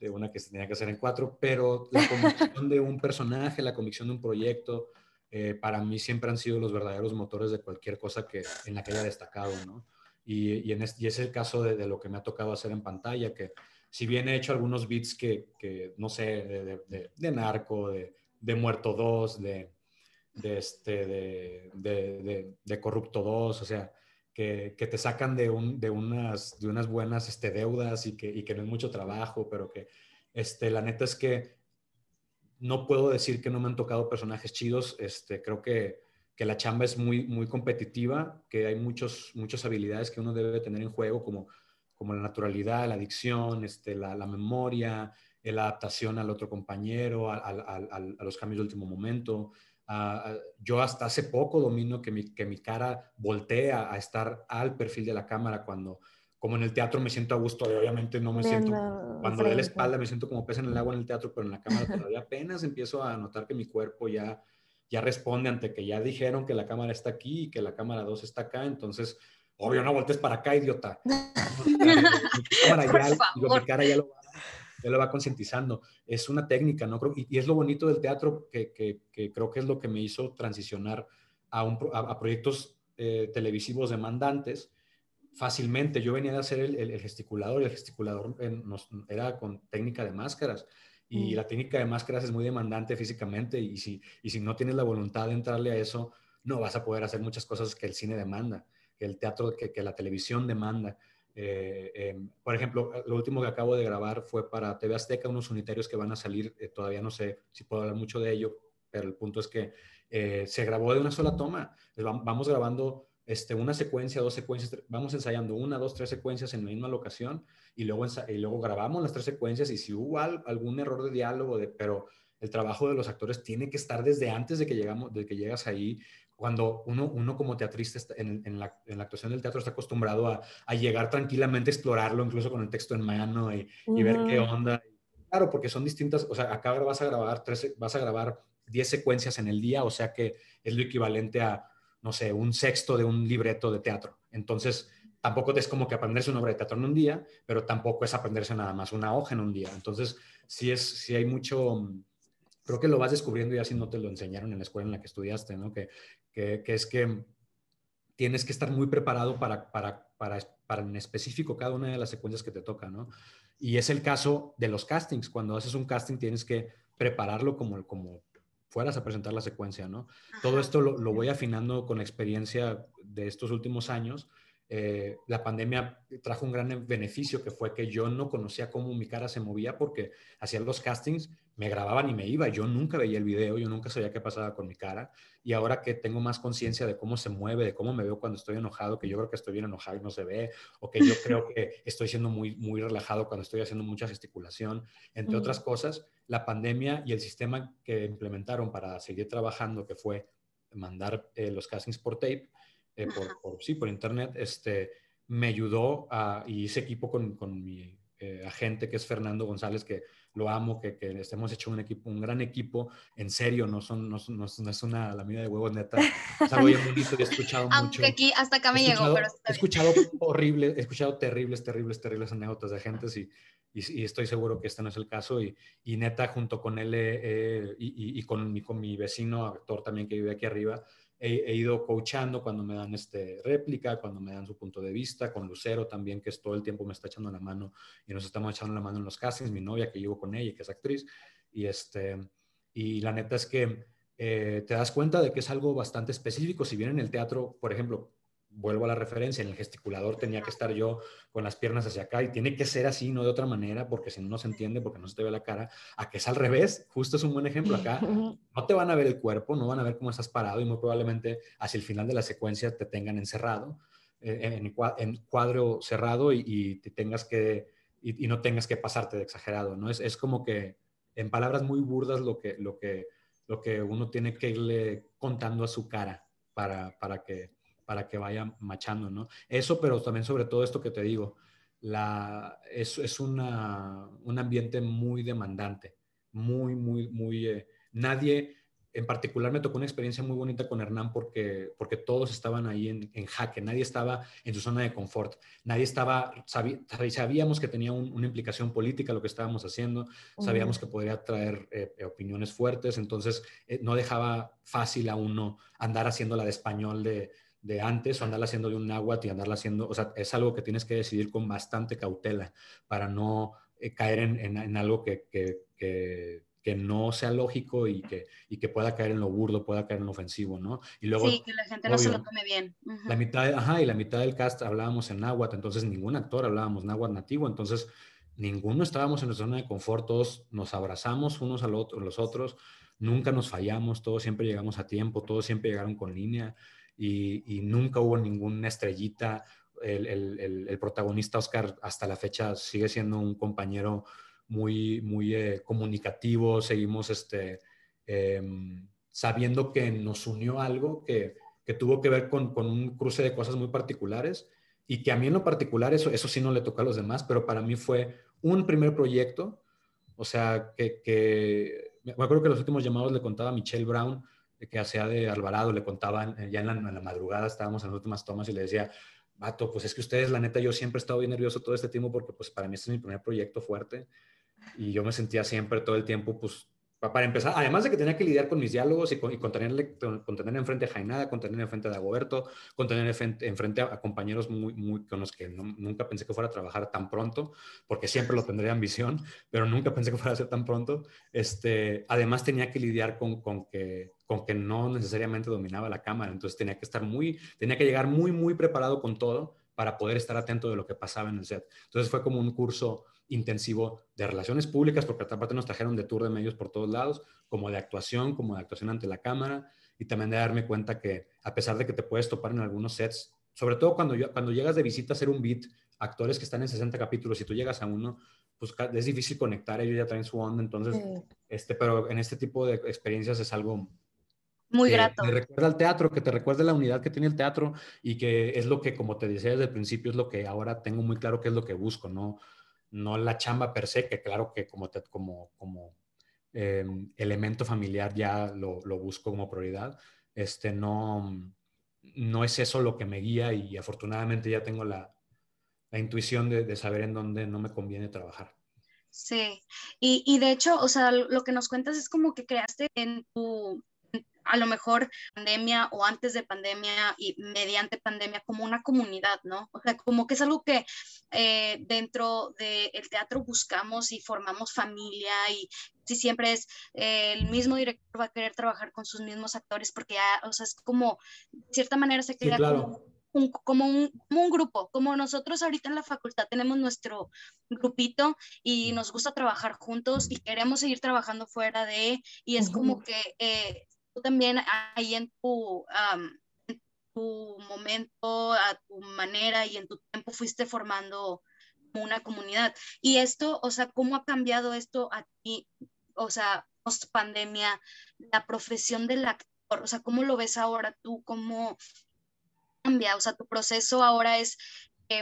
de una que se tenía que hacer en cuatro, pero la convicción de un personaje, la convicción de un proyecto, eh, para mí siempre han sido los verdaderos motores de cualquier cosa que, en la que haya destacado, ¿no? Y, en es el caso de, lo que me ha tocado hacer en pantalla, que si bien he hecho algunos beats que, que no sé, de, de Narco, de, Muerto 2, de, este, de, Corrupto 2, o sea, que, te sacan de, un, de, unas, buenas este, deudas y que, no es mucho trabajo, pero que este, la neta es que no puedo decir que no me han tocado personajes chidos, este, creo que, la chamba es muy, muy competitiva, que hay muchos, muchas habilidades que uno debe tener en juego, como, como la naturalidad, la adicción, este, la, memoria, la adaptación al otro compañero, a, a los cambios de último momento, Ah, yo hasta hace poco domino que mi, que mi cara voltea a estar al perfil de la cámara cuando, como en el teatro me siento a gusto, obviamente no me siento, cuando de la espalda me siento como pez en el agua en el teatro, pero en la cámara todavía apenas empiezo a notar que mi cuerpo ya, ya responde ante que ya dijeron que la cámara está aquí y que la cámara 2 está acá, entonces, obvio, no voltees para acá, idiota. mi cara ya lo va él lo va concientizando. Es una técnica, ¿no? Y, es lo bonito del teatro que, creo que es lo que me hizo transicionar a, a, proyectos eh, televisivos demandantes fácilmente. Yo venía de hacer el, gesticulador y el gesticulador era con técnica de máscaras. Y mm. la técnica de máscaras es muy demandante físicamente y si, y si no tienes la voluntad de entrarle a eso, no vas a poder hacer muchas cosas que el cine demanda, que el teatro, que, que la televisión demanda. Eh, em, por ejemplo, lo último que acabo de grabar fue para TV Azteca, unos unitarios que van a salir, eh, todavía no sé si puedo hablar mucho de ello, pero el punto es que eh, se grabó de una sola toma. Vamos grabando este, una secuencia, dos secuencias, vamos ensayando una, dos, tres secuencias en la misma locación y luego, y luego grabamos las tres secuencias y si hubo algún error de diálogo, de, pero el trabajo de los actores tiene que estar desde antes de que, llegamos, de que llegas ahí cuando uno, uno como teatrista en, en, la, en, la, actuación del teatro está acostumbrado a, a, llegar tranquilamente a explorarlo, incluso con el texto en mano y, y ver qué onda. Claro, porque son distintas, o sea, acá vas a grabar, tres, vas a grabar 10 secuencias en el día, o sea que es lo equivalente a, no sé, un sexto de un libreto de teatro. Entonces, tampoco es como que aprenderse una obra de teatro en un día, pero tampoco es aprenderse nada más una hoja en un día. Entonces, sí, es, sí hay mucho, creo que lo vas descubriendo ya si no te lo enseñaron en la escuela en la que estudiaste, ¿no? Que, que, es que tienes que estar muy preparado para, para, para, para, en específico cada una de las secuencias que te toca, ¿no? Y es el caso de los castings. Cuando haces un casting tienes que prepararlo como, como fueras a presentar la secuencia, ¿no? Todo esto lo, lo, voy afinando con la experiencia de estos últimos años eh, la pandemia trajo un gran beneficio que fue que yo no conocía cómo mi cara se movía porque hacía los castings, me grababan y me iba. Yo nunca veía el video, yo nunca sabía qué pasaba con mi cara. Y ahora que tengo más conciencia de cómo se mueve, de cómo me veo cuando estoy enojado, que yo creo que estoy bien enojado y no se ve, o que yo creo que estoy siendo muy, muy relajado cuando estoy haciendo mucha gesticulación, entre otras cosas, la pandemia y el sistema que implementaron para seguir trabajando, que fue mandar eh, los castings por tape, eh, por, sí, por internet, este, me ayudó a, y hice equipo con, con mi eh, agente que es Fernando González, que lo amo, que, que hemos hecho un equipo, un gran equipo, en serio, no, son, no, no, es una lamina de huevos neta, es algo bien bonito y he escuchado Aunque aquí, hasta acá me llegó, pero He escuchado horrible, he escuchado terribles, terribles, terribles anécdotas de gente y, y, estoy seguro que este no es el caso y, y neta, junto con él eh, y, y, con, mi, con mi vecino, actor también que vive aquí arriba, he, ido coachando cuando me dan este réplica, cuando me dan su punto de vista, con Lucero también, que es todo el tiempo me está echando la mano y nos estamos echando la mano en los castings, mi novia que llevo con ella, que es actriz, y, este, y la neta es que eh, te das cuenta de que es algo bastante específico, si bien en el teatro, por ejemplo, vuelvo a la referencia, en el gesticulador tenía que estar yo con las piernas hacia acá y tiene que ser así, no de otra manera, porque si no, no se entiende, porque no se te ve la cara, a que es al revés, justo es un buen ejemplo acá, no te van a ver el cuerpo, no van a ver cómo estás parado y muy probablemente hacia el final de la secuencia te tengan encerrado, eh, en, en, cuadro cerrado y, te tengas que, y, no tengas que pasarte de exagerado, ¿no? Es, es como que, en palabras muy burdas, lo que, lo que, lo que uno tiene que irle contando a su cara para, para que para que vaya machando, ¿no? Eso, pero también sobre todo esto que te digo, la, es, es una, un ambiente muy demandante, muy, muy, muy... Eh, nadie, en particular me tocó una experiencia muy bonita con Hernán porque, porque todos estaban ahí en, en jaque, nadie estaba en su zona de confort, nadie estaba, sabíamos que tenía una implicación política lo que estábamos haciendo, sabíamos que podría traer eh, opiniones fuertes, entonces eh, no dejaba fácil a uno andar haciendo la de español de, de antes o andarla haciendo de un náhuatl y andarla haciendo, o sea, es algo que tienes que decidir con bastante cautela para no eh, caer en, en, algo que, que, que que no sea lógico y que, y que pueda caer en lo burdo, pueda caer en lo ofensivo, ¿no? Y luego, sí, que la gente no se lo tome bien. La mitad, ajá, y la mitad del cast hablábamos en náhuatl, entonces ningún actor hablábamos náhuatl nativo, entonces ninguno estábamos en nuestra zona de confort, todos nos abrazamos unos a los otros, nunca nos fallamos, todos siempre llegamos a tiempo, todos siempre llegaron con línea y, nunca hubo ninguna estrellita. El, el, protagonista Oscar hasta la fecha sigue siendo un compañero muy, muy eh, comunicativo, seguimos este, em, sabiendo que nos unió algo que, que tuvo que ver con, con, un cruce de cosas muy particulares y que a mí en lo particular eso, eso sí no le tocó a los demás, pero para mí fue un primer proyecto, o sea, que, que me acuerdo que los últimos llamados le contaba a Michelle Brown, que hacía de Alvarado, le contaban, ya en la, en la madrugada estábamos en las últimas tomas y le decía, vato, pues es que ustedes, la neta, yo siempre he estado bien nervioso todo este tiempo porque pues para mí este es mi primer proyecto fuerte y yo me sentía siempre todo el tiempo, pues, para empezar, además de que tenía que lidiar con mis diálogos y con, y con tener, con tener enfrente a Jainada, con tener enfrente a Dagoberto, con tener enfrente, a, compañeros muy, muy, con los que nunca pensé que fuera a trabajar tan pronto, porque siempre lo tendré ambición, pero nunca pensé que fuera a ser tan pronto. Este, además tenía que lidiar con, con, que, con que no necesariamente dominaba la cámara, entonces tenía que estar muy, tenía que llegar muy, muy preparado con todo para poder estar atento de lo que pasaba en el set. Entonces fue como un curso intensivo de relaciones públicas, porque aparte nos trajeron de tour de medios por todos lados, como de actuación, como de actuación ante la cámara, y también de darme cuenta que a pesar de que te puedes topar en algunos sets, sobre todo cuando, cuando llegas de visita a hacer un beat, actores que están en 60 capítulos y tú llegas a uno, pues es difícil conectar, ellos ya traen su onda, entonces, este, pero en este tipo de experiencias es algo muy grato. Que te recuerda al teatro, que te recuerda la unidad que tiene el teatro y que es lo que, como te decía desde el principio, es lo que ahora tengo muy claro que es lo que busco, ¿no? No la chamba per se, que claro que como, como, como em, elemento familiar ya lo, busco como prioridad, este, no, no es eso lo que me guía y afortunadamente ya tengo la, intuición de, saber en dónde no me conviene trabajar. Sí, y, y, de hecho, o sea, lo que nos cuentas es como que creaste en tu, a lo mejor pandemia o antes de pandemia y mediante pandemia como una comunidad, ¿no? O sea, como que es algo que eh, dentro del teatro buscamos y formamos familia y si siempre es eh, el mismo director va a querer trabajar con sus mismos actores porque ya, o sea, es como, de cierta manera se crea como un, como, un, como un grupo, como nosotros ahorita en la facultad tenemos nuestro grupito y nos gusta trabajar juntos y queremos seguir trabajando fuera de, y es como que eh, tú también ahí en tu, tu momento, a tu manera y en tu tiempo fuiste formando una comunidad. Y esto, o sea, ¿cómo ha cambiado esto a ti, o sea, post pandemia, la profesión del actor? O sea, ¿cómo lo ves ahora tú? ¿Cómo cambia? O sea, tu proceso ahora es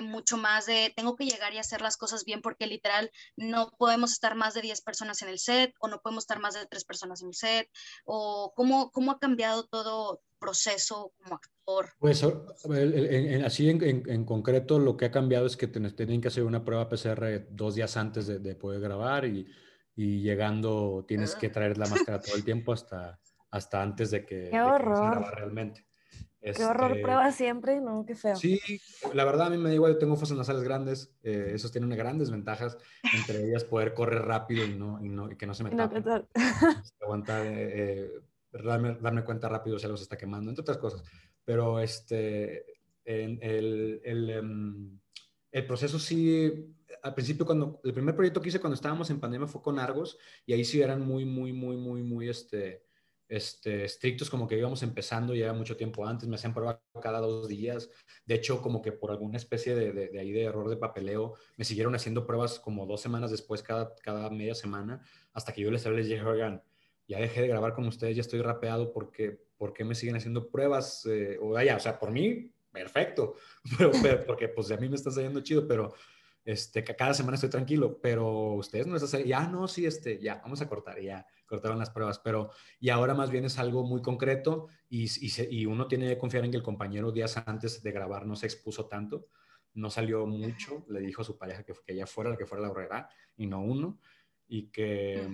mucho más de tengo que llegar y hacer las cosas bien porque literal no podemos estar más de 10 personas en el set o no podemos estar más de 3 personas en el set o cómo, cómo ha cambiado todo proceso como actor. Pues así en, en, concreto lo que ha cambiado es que tienen que hacer una prueba PCR dos días antes de, de poder grabar y, y, llegando tienes que traer la máscara todo el tiempo hasta, hasta antes de que, Qué horror. realmente. Qué horror, este, prueba siempre, ¿no? Qué feo. Sí, la verdad a mí me da igual, yo tengo fosas nasales grandes, eh, esos tienen grandes ventajas, entre ellas poder correr rápido y, no, y, no, y que no se me tape. No, este, aguantar, eh, eh, darme, darme, cuenta rápido si algo se está quemando, entre otras cosas. Pero este, en el, el, em, el proceso sí, al principio cuando, el primer proyecto que hice cuando estábamos en pandemia fue con Argos y ahí sí eran muy, muy, muy, muy, muy, este este, estrictos, como que íbamos empezando ya mucho tiempo antes, me hacían prueba cada dos días. De hecho, como que por alguna especie de, de, ahí de error de papeleo, me siguieron haciendo pruebas como dos semanas después, cada, cada media semana, hasta que yo les hablé, les dije, oigan, ya dejé de grabar con ustedes, ya estoy rapeado, porque ¿por qué me siguen haciendo pruebas? Eh, o vaya, o sea, por mí, perfecto, pero, porque pues a mí me está saliendo chido, pero este, cada semana estoy tranquilo, pero ustedes no es así, ya no, sí, este, ya, vamos a cortar, ya cortaron las pruebas, pero y ahora más bien es algo muy concreto y, y, uno tiene que confiar en que el compañero días antes de grabar no se expuso tanto, no salió mucho, le didijo a su pareja que, que ella fuera la que fuera la horrera y no uno, y que,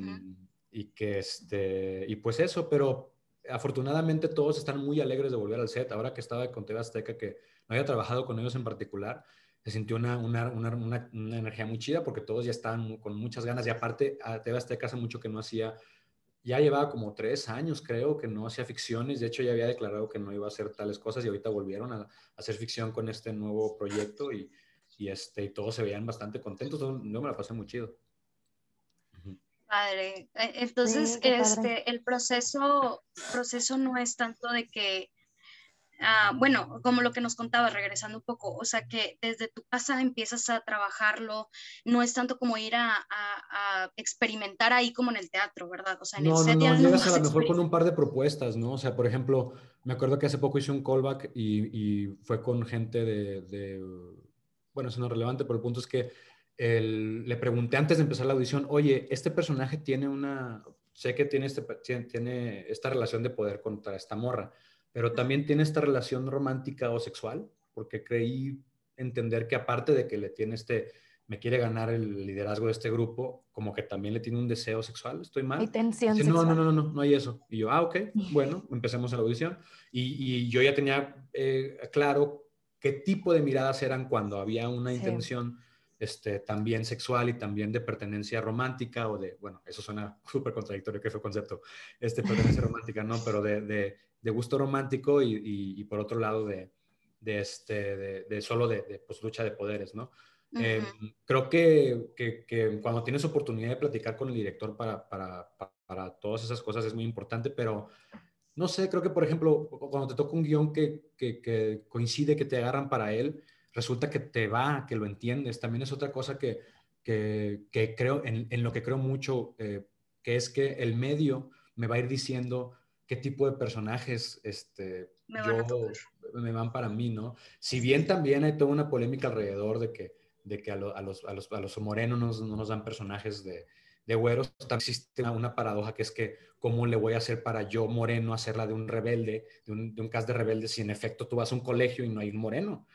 y que este, y pues eso, pero afortunadamente todos están muy alegres de volver al set, ahora que estaba con TV Azteca, que no había trabajado con ellos en particular, se sintió una, una, una, una, energía muy chida porque todos ya estaban con muchas ganas y aparte a TV Azteca hace mucho que no hacía, ya llevaba como tres años creo que no hacía ficciones, de hecho ya había declarado que no iba a hacer tales cosas y ahorita volvieron a, hacer ficción con este nuevo proyecto y, y, este, y todos se veían bastante contentos, yo me la pasé muy chido. Padre. E, entonces, este, el proceso, proceso no es tanto de que Ah, bueno, como lo que nos contaba, regresando un poco, o sea que desde tu casa empiezas a trabajarlo, no es tanto como ir a, experimentar ahí como en el teatro, ¿verdad? O sea, en no, el set no, no, llegas a lo mejor con un par de propuestas, ¿no? O sea, por ejemplo, me acuerdo que hace poco hice un callback y, fue con gente de, bueno, eso no es relevante, pero el punto es que le pregunté antes de empezar la audición, oye, este personaje tiene una, sé que tiene, este, tiene esta relación de poder contra esta morra pero también tiene esta relación romántica o sexual, porque creí entender que aparte de que le tiene este, me quiere ganar el liderazgo de este grupo, como que también le tiene un deseo sexual, ¿estoy mal? Hay tensión No, no, no, no, no hay eso. Y yo, ah, ok, bueno, empecemos la audición. Y, yo ya tenía eh, claro qué tipo de miradas eran cuando había una intención este, también sexual y también de pertenencia romántica o de, bueno, eso suena súper contradictorio, que fue concepto, este, pertenencia romántica, ¿no? Pero de, de, de gusto romántico y, y, por otro lado de, de este, de, solo de, pues, lucha de poderes, ¿no? Eh, creo que, que, que, cuando tienes oportunidad de platicar con el director para, para, para, todas esas cosas es muy importante, pero no sé, creo que por ejemplo, cuando te toca un guion que, que, coincide, que te agarran para él, resulta que te va, que lo entiendes. También es otra cosa que, creo, en, en, lo que creo mucho, eh, que es que el medio me va a ir diciendo qué tipo de personajes este, me van, yo, me van para mí, ¿no? Si bien también hay toda una polémica alrededor de que, de que a, los, a, los, a los morenos no nos dan personajes de, de güeros, también existe una, paradoja que es que cómo le voy a hacer para yo moreno hacerla de un rebelde, de un, de un cast de rebelde, si en efecto tú vas a un colegio y no hay un moreno.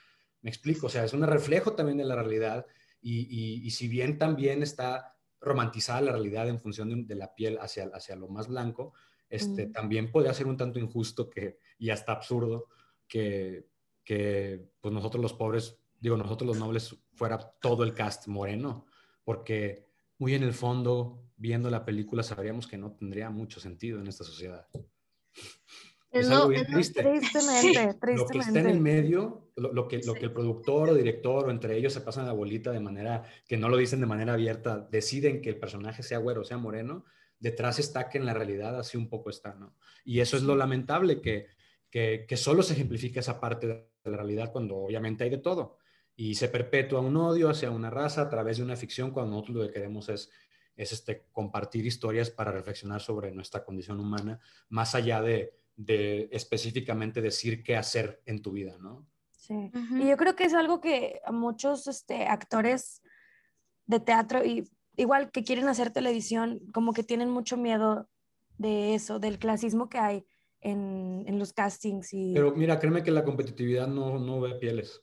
Me explico, o sea, es un reflejo también de la realidad y, y, y si bien también está romantizada la realidad en función de, de la piel hacia, hacia lo más blanco, este, también podría ser un tanto injusto que, y hasta absurdo que, que pues nosotros los pobres, digo, nosotros los nobles fuera todo el cast moreno, porque muy en el fondo, viendo la película, sabríamos que no tendría mucho sentido en esta sociedad. Es, algo bien triste. Tristemente, tristemente. Lo que está en el medio, lo, que, lo que el productor o director o entre ellos se pasan la bolita de manera que no lo dicen de manera abierta, deciden que el personaje sea güero o sea moreno, detrás está que en la realidad así un poco está, ¿no? Y eso es lo lamentable, que, que, que solo se ejemplifica esa parte de la realidad cuando obviamente hay de todo. Y se perpetúa un odio hacia una raza a través de una ficción cuando nosotros lo que queremos es, es este, compartir historias para reflexionar sobre nuestra condición humana, más allá de, de específicamente decir qué hacer en tu vida, ¿no? Sí. Y yo creo que es algo que muchos este, actores de teatro y igual que quieren hacer televisión, como que tienen mucho miedo de eso, del clasismo que hay en, en los castings. Y... Pero mira, créeme que la competitividad no, no ve pieles.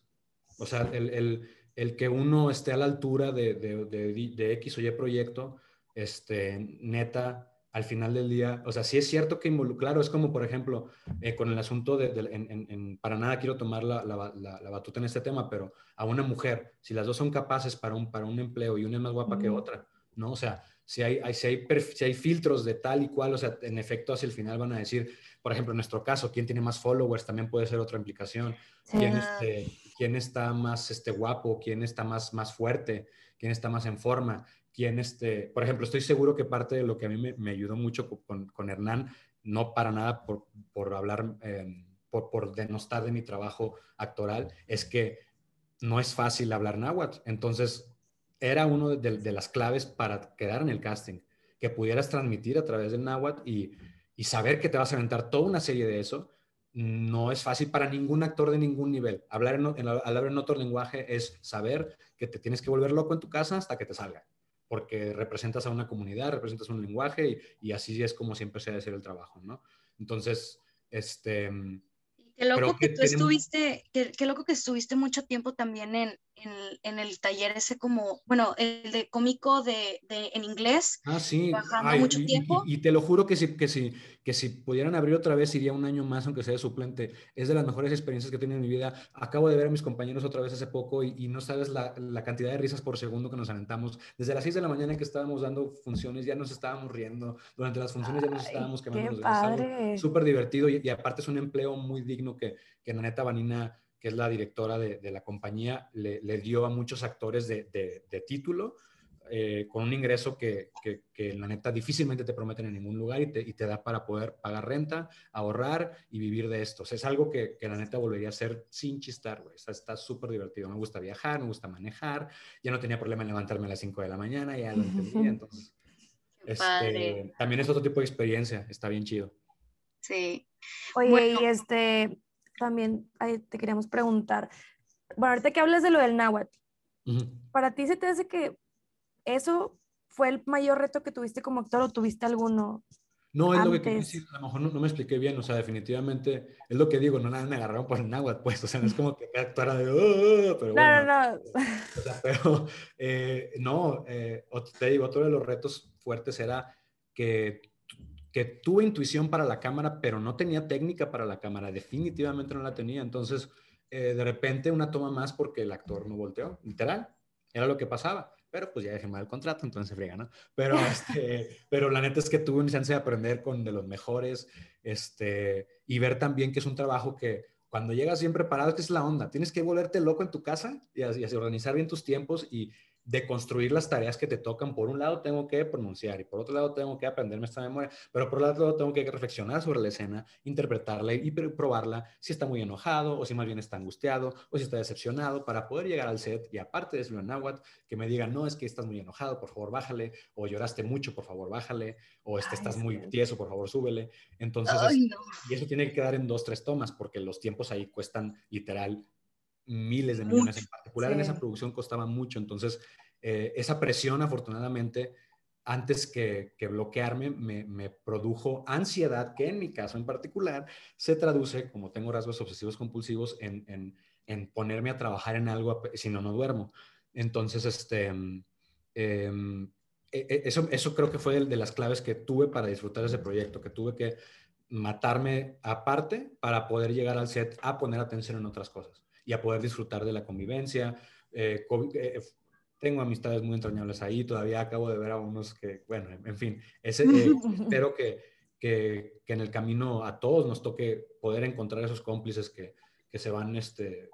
O sea, el, el, el, que uno esté a la altura de, de, de, de, X o Y proyecto, este, neta, al final del día, o sea, sí es cierto que claro, es como, por ejemplo, eh, con el asunto de, en, en, para nada quiero tomar la, la, la, batuta en este tema, pero a una mujer, si las dos son capaces para un, para un empleo y una es más guapa que otra, ¿no? O sea, si hay, hay, si, hay si hay filtros de tal y cual, o sea, en efecto hacia el final van a decir, por ejemplo, en nuestro caso, quién tiene más followers también puede ser otra implicación, quién, este, quién está más este, guapo, quién está más, más fuerte, quién está más en forma, quién, este, por ejemplo, estoy seguro que parte de lo que a mí me, ayudó mucho con, con, Hernán, no para nada por, por hablar, em, por, por, denostar de mi trabajo actoral, es que no es fácil hablar náhuatl. Entonces, era uno de, de, las claves para quedar en el casting, que pudieras transmitir a través del náhuatl y, y, saber que te vas a aventar toda una serie de eso, no es fácil para ningún actor de ningún nivel. Hablar en, en, hablar en otro lenguaje es saber que te tienes que volver loco en tu casa hasta que te salga, porque representas a una comunidad, representas un lenguaje y, y así es como siempre se debe hacer el trabajo, ¿no? Entonces, este... Qué loco que, tú estuviste, qué, loco que estuviste mucho tiempo también en, en, el taller ese como, bueno, el de cómico de, de en inglés. Ah, sí. Trabajando mucho y, tiempo. Y, te lo juro que si, que, si, que si pudieran abrir otra vez iría un año más, aunque sea de suplente. Es de las mejores experiencias que he tenido en mi vida. Acabo de ver a mis compañeros otra vez hace poco y, no sabes la, la, cantidad de risas por segundo que nos aventamos. Desde las 6 de la mañana que estábamos dando funciones ya nos estábamos riendo. Durante las funciones ya nos estábamos quemando. Súper divertido y, aparte es un empleo muy digno que, que la neta Vanina que es la directora de, de la compañía, le, le, dio a muchos actores de, de título eh, con un ingreso que, que, que, la neta difícilmente te prometen en ningún lugar y te, y te da para poder pagar renta, ahorrar y vivir de esto. O sea, es algo que, la neta volvería a hacer sin chistar, güey. Está súper divertido. Me gusta viajar, me gusta manejar. Ya no tenía problema en levantarme a las 5 de la mañana, ya lo entendía. Entonces, este, también es otro tipo de experiencia. Está bien chido. Sí. Oye, y este, también te queríamos preguntar, bueno, ahorita que hablas de lo del náhuatl, ¿para ti se te hace que eso fue el mayor reto que tuviste como actor o tuviste alguno? No, es lo que quiero decir, a lo mejor no, me expliqué bien, o sea, definitivamente es lo que digo, no nada me agarraron por el náhuatl, pues, o sea, no es como que actuara de, oh", pero no, no, no. O sea, pero, eh, no, eh, te digo, otro de los retos fuertes era que que tuve intuición para la cámara, pero no tenía técnica para la cámara, definitivamente no la tenía. Entonces, eh, de repente una toma más porque el actor no volteó, literal, era lo que pasaba. Pero pues ya dejé mal el contrato, entonces se friega, ¿no? Pero, este, pero la neta es que tuve una chance de aprender con de los mejores este, y ver también que es un trabajo que cuando llegas bien preparado, que es la onda, tienes que volverte loco en tu casa y, y así organizar bien tus tiempos y, de construir las tareas que te tocan. Por un lado tengo que pronunciar y por otro lado tengo que aprenderme esta memoria, pero por otro lado tengo que reflexionar sobre la escena, interpretarla y probarla si está muy enojado o si más bien está angustiado o si está decepcionado para poder llegar al set y aparte de decirlo en náhuatl, que me digan, no, es que estás muy enojado, por favor bájale, o lloraste mucho, por favor bájale, o este, estás muy tieso, por favor súbele. Entonces, y eso tiene que quedar en dos, tres tomas porque los tiempos ahí cuestan literal miles de millones. En particular en esa producción costaba mucho. Entonces, eh, esa presión, afortunadamente, antes que, bloquearme, me, produjo ansiedad, que en mi caso en particular se traduce, como tengo rasgos obsesivos compulsivos, en, ponerme a trabajar en algo si no, no duermo. Entonces, este, em, e, e, eso, eso creo que fue de las claves que tuve para disfrutar ese proyecto, que tuve que matarme aparte para poder llegar al set a poner atención en otras cosas y a poder disfrutar de la convivencia. Eh, eh, tengo amistades muy entrañables ahí, todavía acabo de ver a unos que, bueno, en fin, ese, eh, espero que, que, que, en el camino a todos nos toque poder encontrar esos cómplices que, que se van, este,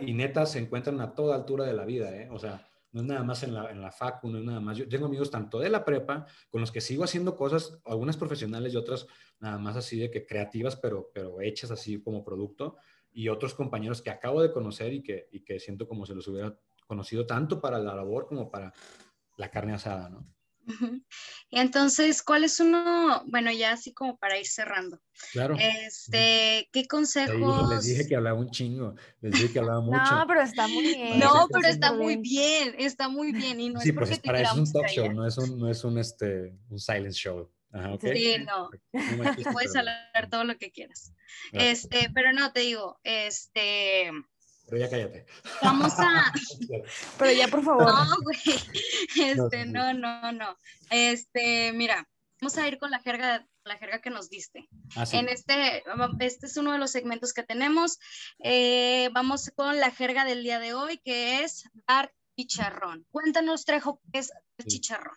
y neta se encuentran a toda altura de la vida, ¿eh? O sea, no es nada más en la, en la facu, no es nada más. Yo tengo amigos tanto de la prepa, con los que sigo haciendo cosas, algunas profesionales y otras nada más así de que creativas, pero, pero hechas así como producto y otros compañeros que acabo de conocer y que, y que siento como si los hubiera conocido tanto para la labor como para la carne asada, ¿no? Y entonces, ¿cuál es uno, bueno, ya así como para ir cerrando? Claro. Este, ¿qué consejos? Les dije que hablaba un chingo, les dije que hablaba mucho. No, pero está muy bien. No, pero está muy bien, está muy bien. Y no sí, es pues para eso es un talk show, no es un, no es un, este, un silence show. Sí, no. Puedes hablar todo lo que quieras. Este, pero no, te digo, este. Pero ya cállate. Vamos a. pero ya, por favor. No, güey. Este, no, no, no. Este, mira, vamos a ir con la jerga, la jerga que nos diste. Ah, en este, este es uno de los segmentos que tenemos. Eh, vamos con la jerga del día de hoy, que es dar chicharrón. Cuéntanos, Trejo, ¿qué es el chicharrón?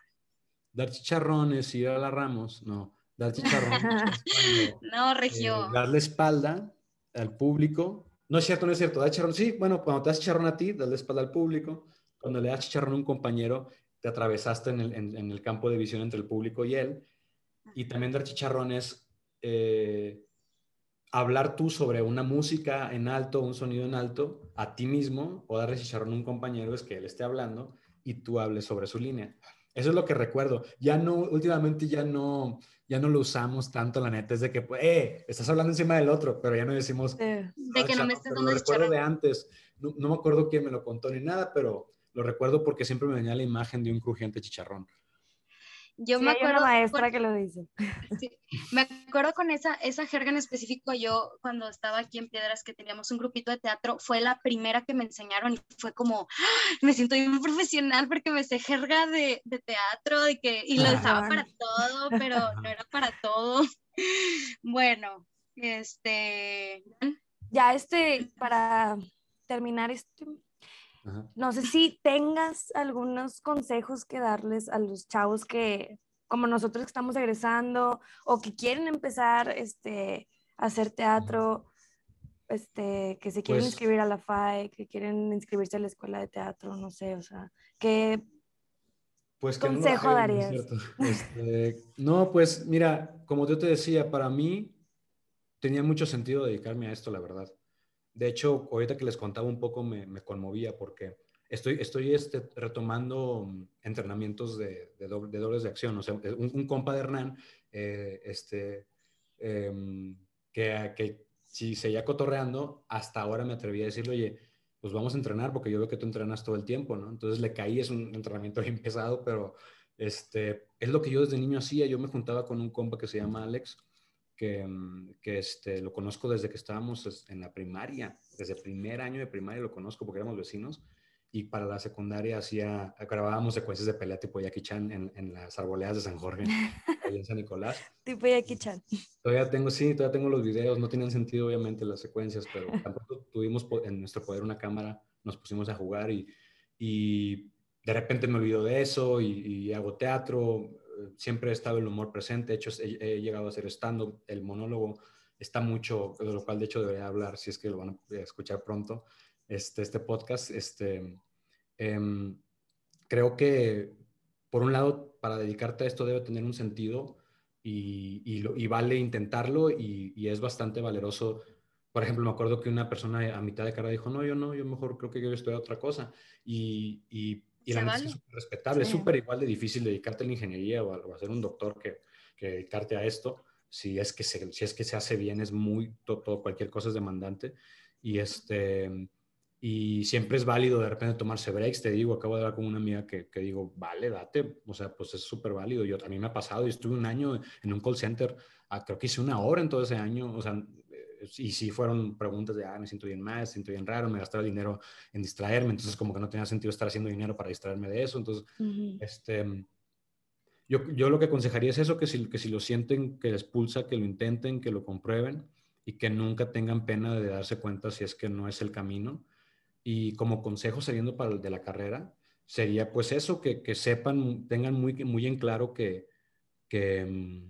Dar chicharrón es ir a la Ramos, no. Dar chicharrón No, Regio. Eh, darle espalda al público. No es cierto, no es cierto. Dar chicharrón, sí, bueno, cuando te das chicharrón a ti, darle espalda al público. Cuando le das chicharrón a un compañero, te atravesaste en el, en, el campo de visión entre el público y él. Y también dar chicharrón es eh, hablar tú sobre una música en alto, un sonido en alto, a ti mismo, o darle chicharrón a un compañero, es que él esté hablando y tú hables sobre su línea. Eso es lo que recuerdo. Ya no, últimamente ya no, ya no lo usamos tanto, la neta. Es de que, eh, estás hablando encima del otro, pero ya no decimos. de que no me estés dando Lo recuerdo de antes. No, no, me acuerdo quién me lo contó ni nada, pero lo recuerdo porque siempre me venía la imagen de un crujiente chicharrón. Yo me acuerdo. Hay maestra que lo dice. Sí, me acuerdo con esa, esa jerga en específico. Yo, cuando estaba aquí en Piedras, que teníamos un grupito de teatro, fue la primera que me enseñaron y fue como, ¡Ah! me siento bien profesional porque me sé jerga de, de teatro y, que, y lo usaba para todo, pero no era para todo. Bueno, este. Ya, este, para terminar este no sé si tengas algunos consejos que darles a los chavos que, como nosotros que estamos egresando o que quieren empezar este, a hacer teatro, este, que se quieren pues inscribir a la FAE, que quieren inscribirse a la escuela de teatro, no sé, o sea, ¿qué pues consejo darías? Este, no, pues mira, como yo te decía, para mí tenía mucho sentido dedicarme a esto, la verdad. De hecho, ahorita que les contaba un poco me, conmovía porque estoy, estoy este, retomando mm, entrenamientos de, de, dobles de acción. Sea, un, compa de Hernán, eh, este, em, que, que si seguía cotorreando, hasta ahora me atreví a decirle, oye, pues vamos a entrenar porque yo veo que tú entrenas todo el tiempo, ¿no? Entonces le caí, es un entrenamiento bien pesado, pero este, es lo que yo desde niño hacía. Yo me juntaba con un compa que se llama Alex que, mm, que este, lo conozco desde que estábamos en la primaria, desde el primer año de primaria lo conozco porque éramos vecinos y para la secundaria hacía, grabábamos secuencias de pelea tipo Jackie Chan en, en las arboledas de San Jorge, ahí en San Nicolás. tipo Jackie Chan. Todavía tengo, sí, todavía tengo los videos, no tienen sentido obviamente las secuencias, pero tampoco tuvimos en nuestro poder una cámara, nos pusimos a jugar y, y de repente me olvido de eso y, y hago teatro, siempre ha estado el humor presente, de hecho he, llegado a hacer stand el monólogo está mucho, de lo cual de hecho debería hablar si es que lo van a escuchar pronto, este, este podcast. Este, em, creo que, por un lado, para dedicarte a esto debe tener un sentido y, y, vale intentarlo y, y, es bastante valeroso. Por ejemplo, me acuerdo que una persona a mitad de cara dijo, no, yo no, yo mejor creo que yo estoy a otra cosa. Y, y la es súper respetable, es súper igual de difícil dedicarte a la ingeniería o a, ser un doctor que, que, dedicarte a esto. Si es, que se, si es que se hace bien, es muy, todo, cualquier cosa es demandante. Y, este, y siempre es válido de repente tomarse breaks. Te digo, acabo de hablar con una amiga que, que digo, vale, date. O sea, pues es súper válido. Yo, a mí me ha pasado y estuve un año en un call center, ah, creo que hice una hora en todo ese año. O sea, y si fueron preguntas de, ah, me siento bien mal, me siento bien raro, me gastaba dinero en distraerme, entonces como que no tenía sentido estar haciendo dinero para distraerme de eso. Entonces, este, yo, yo, lo que aconsejaría es eso, que si, que si lo sienten, que les pulsa, que lo intenten, que lo comprueben y que nunca tengan pena de darse cuenta si es que no es el camino. Y como consejo saliendo para de la carrera, sería pues eso, que, que sepan, tengan muy, muy en claro que, que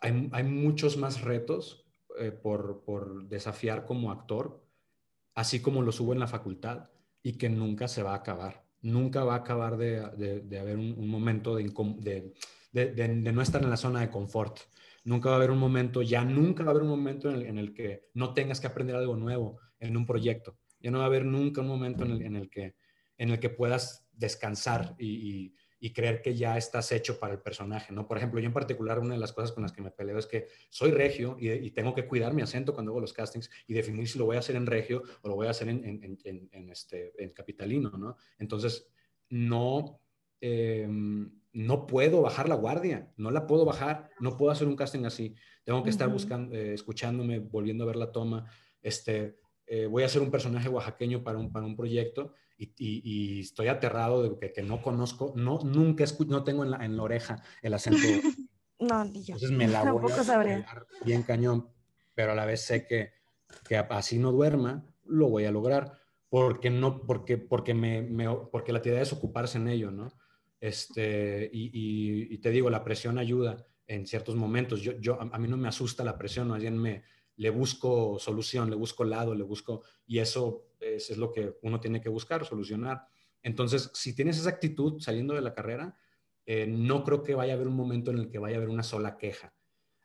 hay, muchos más retos eh, por, desafiar como actor, así como los hubo en la facultad, y que nunca se va a acabar. Nunca va a acabar de, haber un, momento de, no estar en la zona de confort. Nunca va a haber un momento, ya nunca va a haber un momento en el, que no tengas que aprender algo nuevo en un proyecto. Ya no va a haber nunca un momento en el, que, en el que puedas descansar y creer que ya estás hecho para el personaje, ¿no? Por ejemplo, yo en particular, una de las cosas con las que me peleo es que soy regio y, tengo que cuidar mi acento cuando hago los castings y definir si lo voy a hacer en regio o lo voy a hacer en, en, este, en capitalino, ¿no? Entonces, no, em, no puedo bajar la guardia, no la puedo bajar, no puedo hacer un casting así. Tengo que estar buscando, eh, escuchándome, volviendo a ver la toma. Este, eh, voy a hacer un personaje oaxaqueño para un, para un proyecto y, estoy aterrado de que, que, no conozco, no, nunca escucho, no tengo en la, en la oreja el acento. no, ni yo. Entonces me la voy a bien cañón, pero a la vez sé que, que así no duerma, lo voy a lograr, porque no, porque, porque me, me porque la idea es ocuparse en ello, ¿no? Este, y, y, te digo, la presión ayuda en ciertos momentos. Yo, yo, a, mí no me asusta la presión, más bien me, le busco solución, le busco lado, le busco, y eso es, lo que uno tiene que buscar, solucionar. Entonces, si tienes esa actitud saliendo de la carrera, eh, no creo que vaya a haber un momento en el que vaya a haber una sola queja.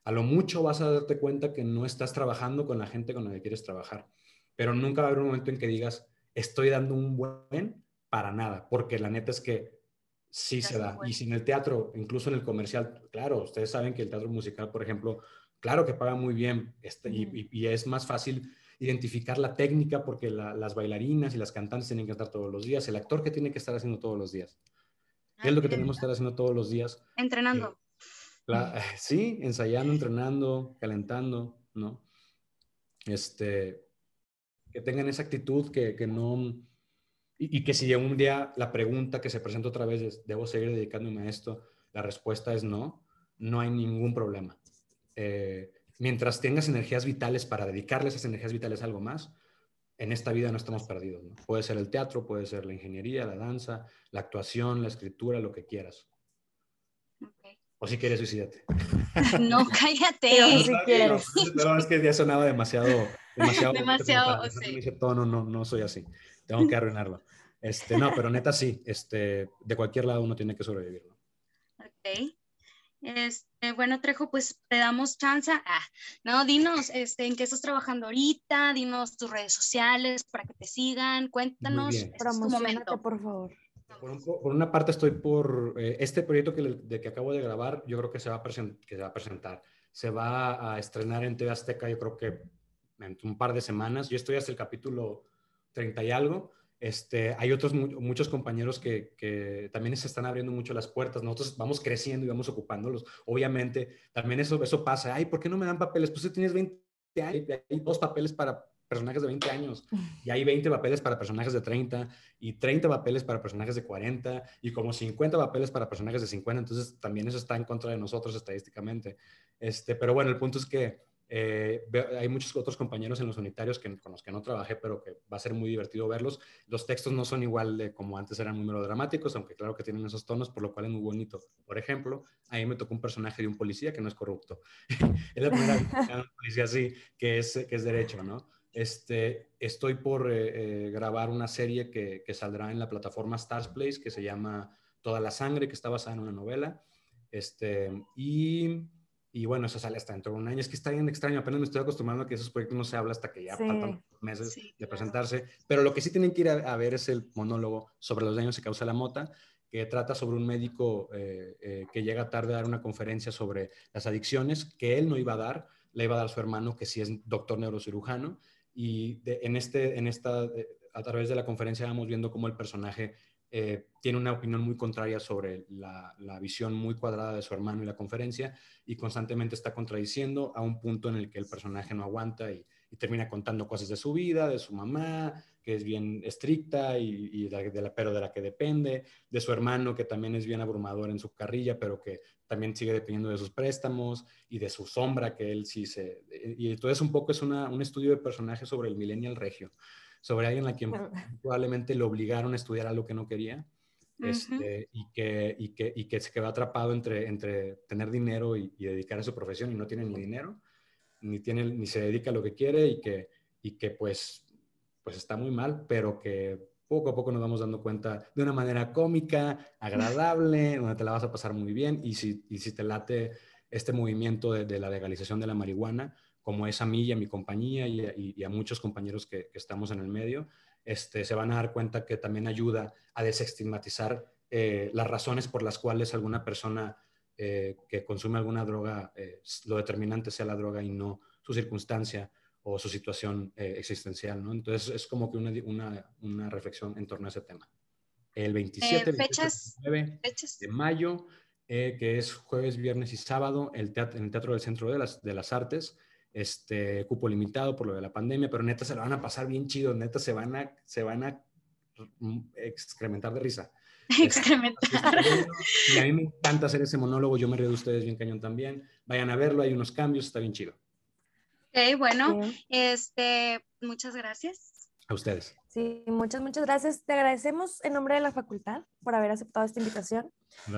A lo mucho vas a darte cuenta que no estás trabajando con la gente con la que quieres trabajar, pero nunca va a haber un momento en que digas, estoy dando un buen para nada, porque la neta es que sí se da. Y sin el teatro, incluso en el comercial, claro, ustedes saben que el teatro musical, por ejemplo, claro que paga muy bien este, y, es más fácil identificar la técnica porque las bailarinas y las cantantes tienen que estar todos los días, el actor que tiene que estar haciendo todos los días. ¿Qué es lo que tenemos que estar haciendo todos los días? Entrenando. Eh, sí, ensayando, entrenando, calentando, ¿no? Este, que tengan esa actitud que, que no, y, que si un día la pregunta que se presenta otra vez es, ¿debo seguir dedicándome a esto? La respuesta es no, no hay ningún problema. Eh, mientras tengas energías vitales para dedicarle esas energías vitales a algo más, en esta vida no estamos perdidos. Puede ser el teatro, puede ser la ingeniería, la danza, la actuación, la escritura, lo que quieras. O si quieres, suicídate. No, cállate. No, si quieres. No, es que ya sonaba demasiado. Demasiado. demasiado no, no, no soy así. Tengo que arruinarlo. Este, no, pero neta sí. Este, de cualquier lado uno tiene que sobrevivirlo. Ok. Este, bueno, Trejo, pues te damos chance. Ah, no, dinos este, en qué estás trabajando ahorita, dinos tus redes sociales para que te sigan, cuéntanos. Este es tu momento. por favor. Por, una parte estoy por eh, este proyecto que, de que acabo de grabar, yo creo que se, va a que se va a presentar. Se va a estrenar en TV Azteca, yo creo que en un par de semanas. Yo estoy hasta el capítulo 30 y algo. Este, hay otros muchos compañeros que, también se están abriendo mucho las puertas. Nosotros vamos creciendo y vamos ocupándolos. Obviamente, también eso, eso pasa. Ay, ¿por qué no me dan papeles? Pues tú tienes 20 años, hay dos papeles para personajes de 20 años y hay 20 papeles para personajes de 30 y 30 papeles para personajes de 40 y como 50 papeles para personajes de 50, entonces también eso está en contra de nosotros estadísticamente. Este, pero bueno, el punto es que eh, hay muchos otros compañeros en los unitarios que, con los que no trabajé, pero que va a ser muy divertido verlos. Los textos no son igual de como antes eran muy melodramáticos, aunque claro que tienen esos tonos, por lo cual es muy bonito. Por ejemplo, ahí me tocó un personaje de un policía que no es corrupto. es la primera vez que un policía así, que es, que es derecho, ¿no? Este, estoy por eh, eh, grabar una serie que, que, saldrá en la plataforma Stars Place que se llama Toda la Sangre, que está basada en una novela. Este, y, y bueno, eso sale hasta dentro de un año. Es que está bien extraño, apenas me estoy acostumbrando a que esos proyectos no se habla hasta que ya faltan meses de presentarse. Pero lo que sí tienen que ir a, ver es el monólogo sobre los daños que causa la mota, que trata sobre un médico eh, que llega tarde a dar una conferencia sobre las adicciones, que él no iba a dar, le iba a dar a su hermano, que sí es doctor neurocirujano, y en, este, en esta, eh, a través de la conferencia vamos viendo cómo el personaje eh, tiene una opinión muy contraria sobre la, visión muy cuadrada de su hermano y la conferencia y constantemente está contradiciendo a un punto en el que el personaje no aguanta y, termina contando cosas de su vida, de su mamá, que es bien estricta y, de, la, pero de la que depende, de su hermano que también es bien abrumador en su carrilla, pero que también sigue dependiendo de sus préstamos y de su sombra, que él sí se... Y entonces un poco es un estudio de personaje sobre el millennial regio, sobre alguien a quien probablemente le obligaron a estudiar algo que no quería. Este, y, que, y, que, y que se quedó atrapado entre, entre tener dinero y, dedicar a su profesión y no tiene ni dinero, ni, tiene, ni se dedica a lo que quiere y que, y que pues, pues está muy mal, pero que poco a poco nos vamos dando cuenta de una manera cómica, agradable, donde te la vas a pasar muy bien y si, y si te late este movimiento de, la legalización de la marihuana, como es a mí y a mi compañía y a, muchos compañeros que, estamos en el medio, este, se van a dar cuenta que también ayuda a desestigmatizar eh, las razones por las cuales alguna persona eh, que consume alguna droga, eh, lo determinante sea la droga y no su circunstancia o su situación eh, existencial, ¿no? Entonces es como que una, una, una, reflexión en torno a ese tema. El 27 eh, de mayo, eh, que es jueves, viernes y sábado, el teatro, en el Teatro del Centro de las, de las Artes, este cupo limitado por lo de la pandemia, pero neta se lo van a pasar bien chido, neta se van a, se van a excrementar de risa. Excrementar. Y a mí me encanta hacer ese monólogo, yo me río de ustedes bien cañón también. Vayan a verlo, hay unos cambios, está bien chido. Ok, bueno, este, muchas gracias. A ustedes. Sí, muchas, muchas gracias. Te agradecemos en nombre de la facultad por haber aceptado esta invitación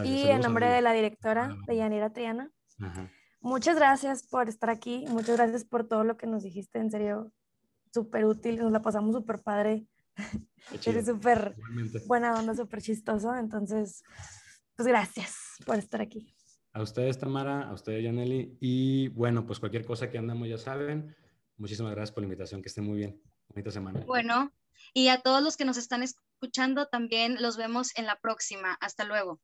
y en nombre de la directora de Yanira Triana. Muchas gracias por estar aquí, muchas gracias por todo lo que nos dijiste, en serio, súper útil, nos la pasamos súper padre. Eres súper buena onda, súper chistoso, entonces, pues gracias por estar aquí. A ustedes, Tamara, a ustedes, Yaneli. Y bueno, pues cualquier cosa que andamos ya saben. Muchísimas gracias por la invitación. Que estén muy bien. Bonita semana. Bueno, y a todos los que nos están escuchando también los vemos en la próxima. Hasta luego.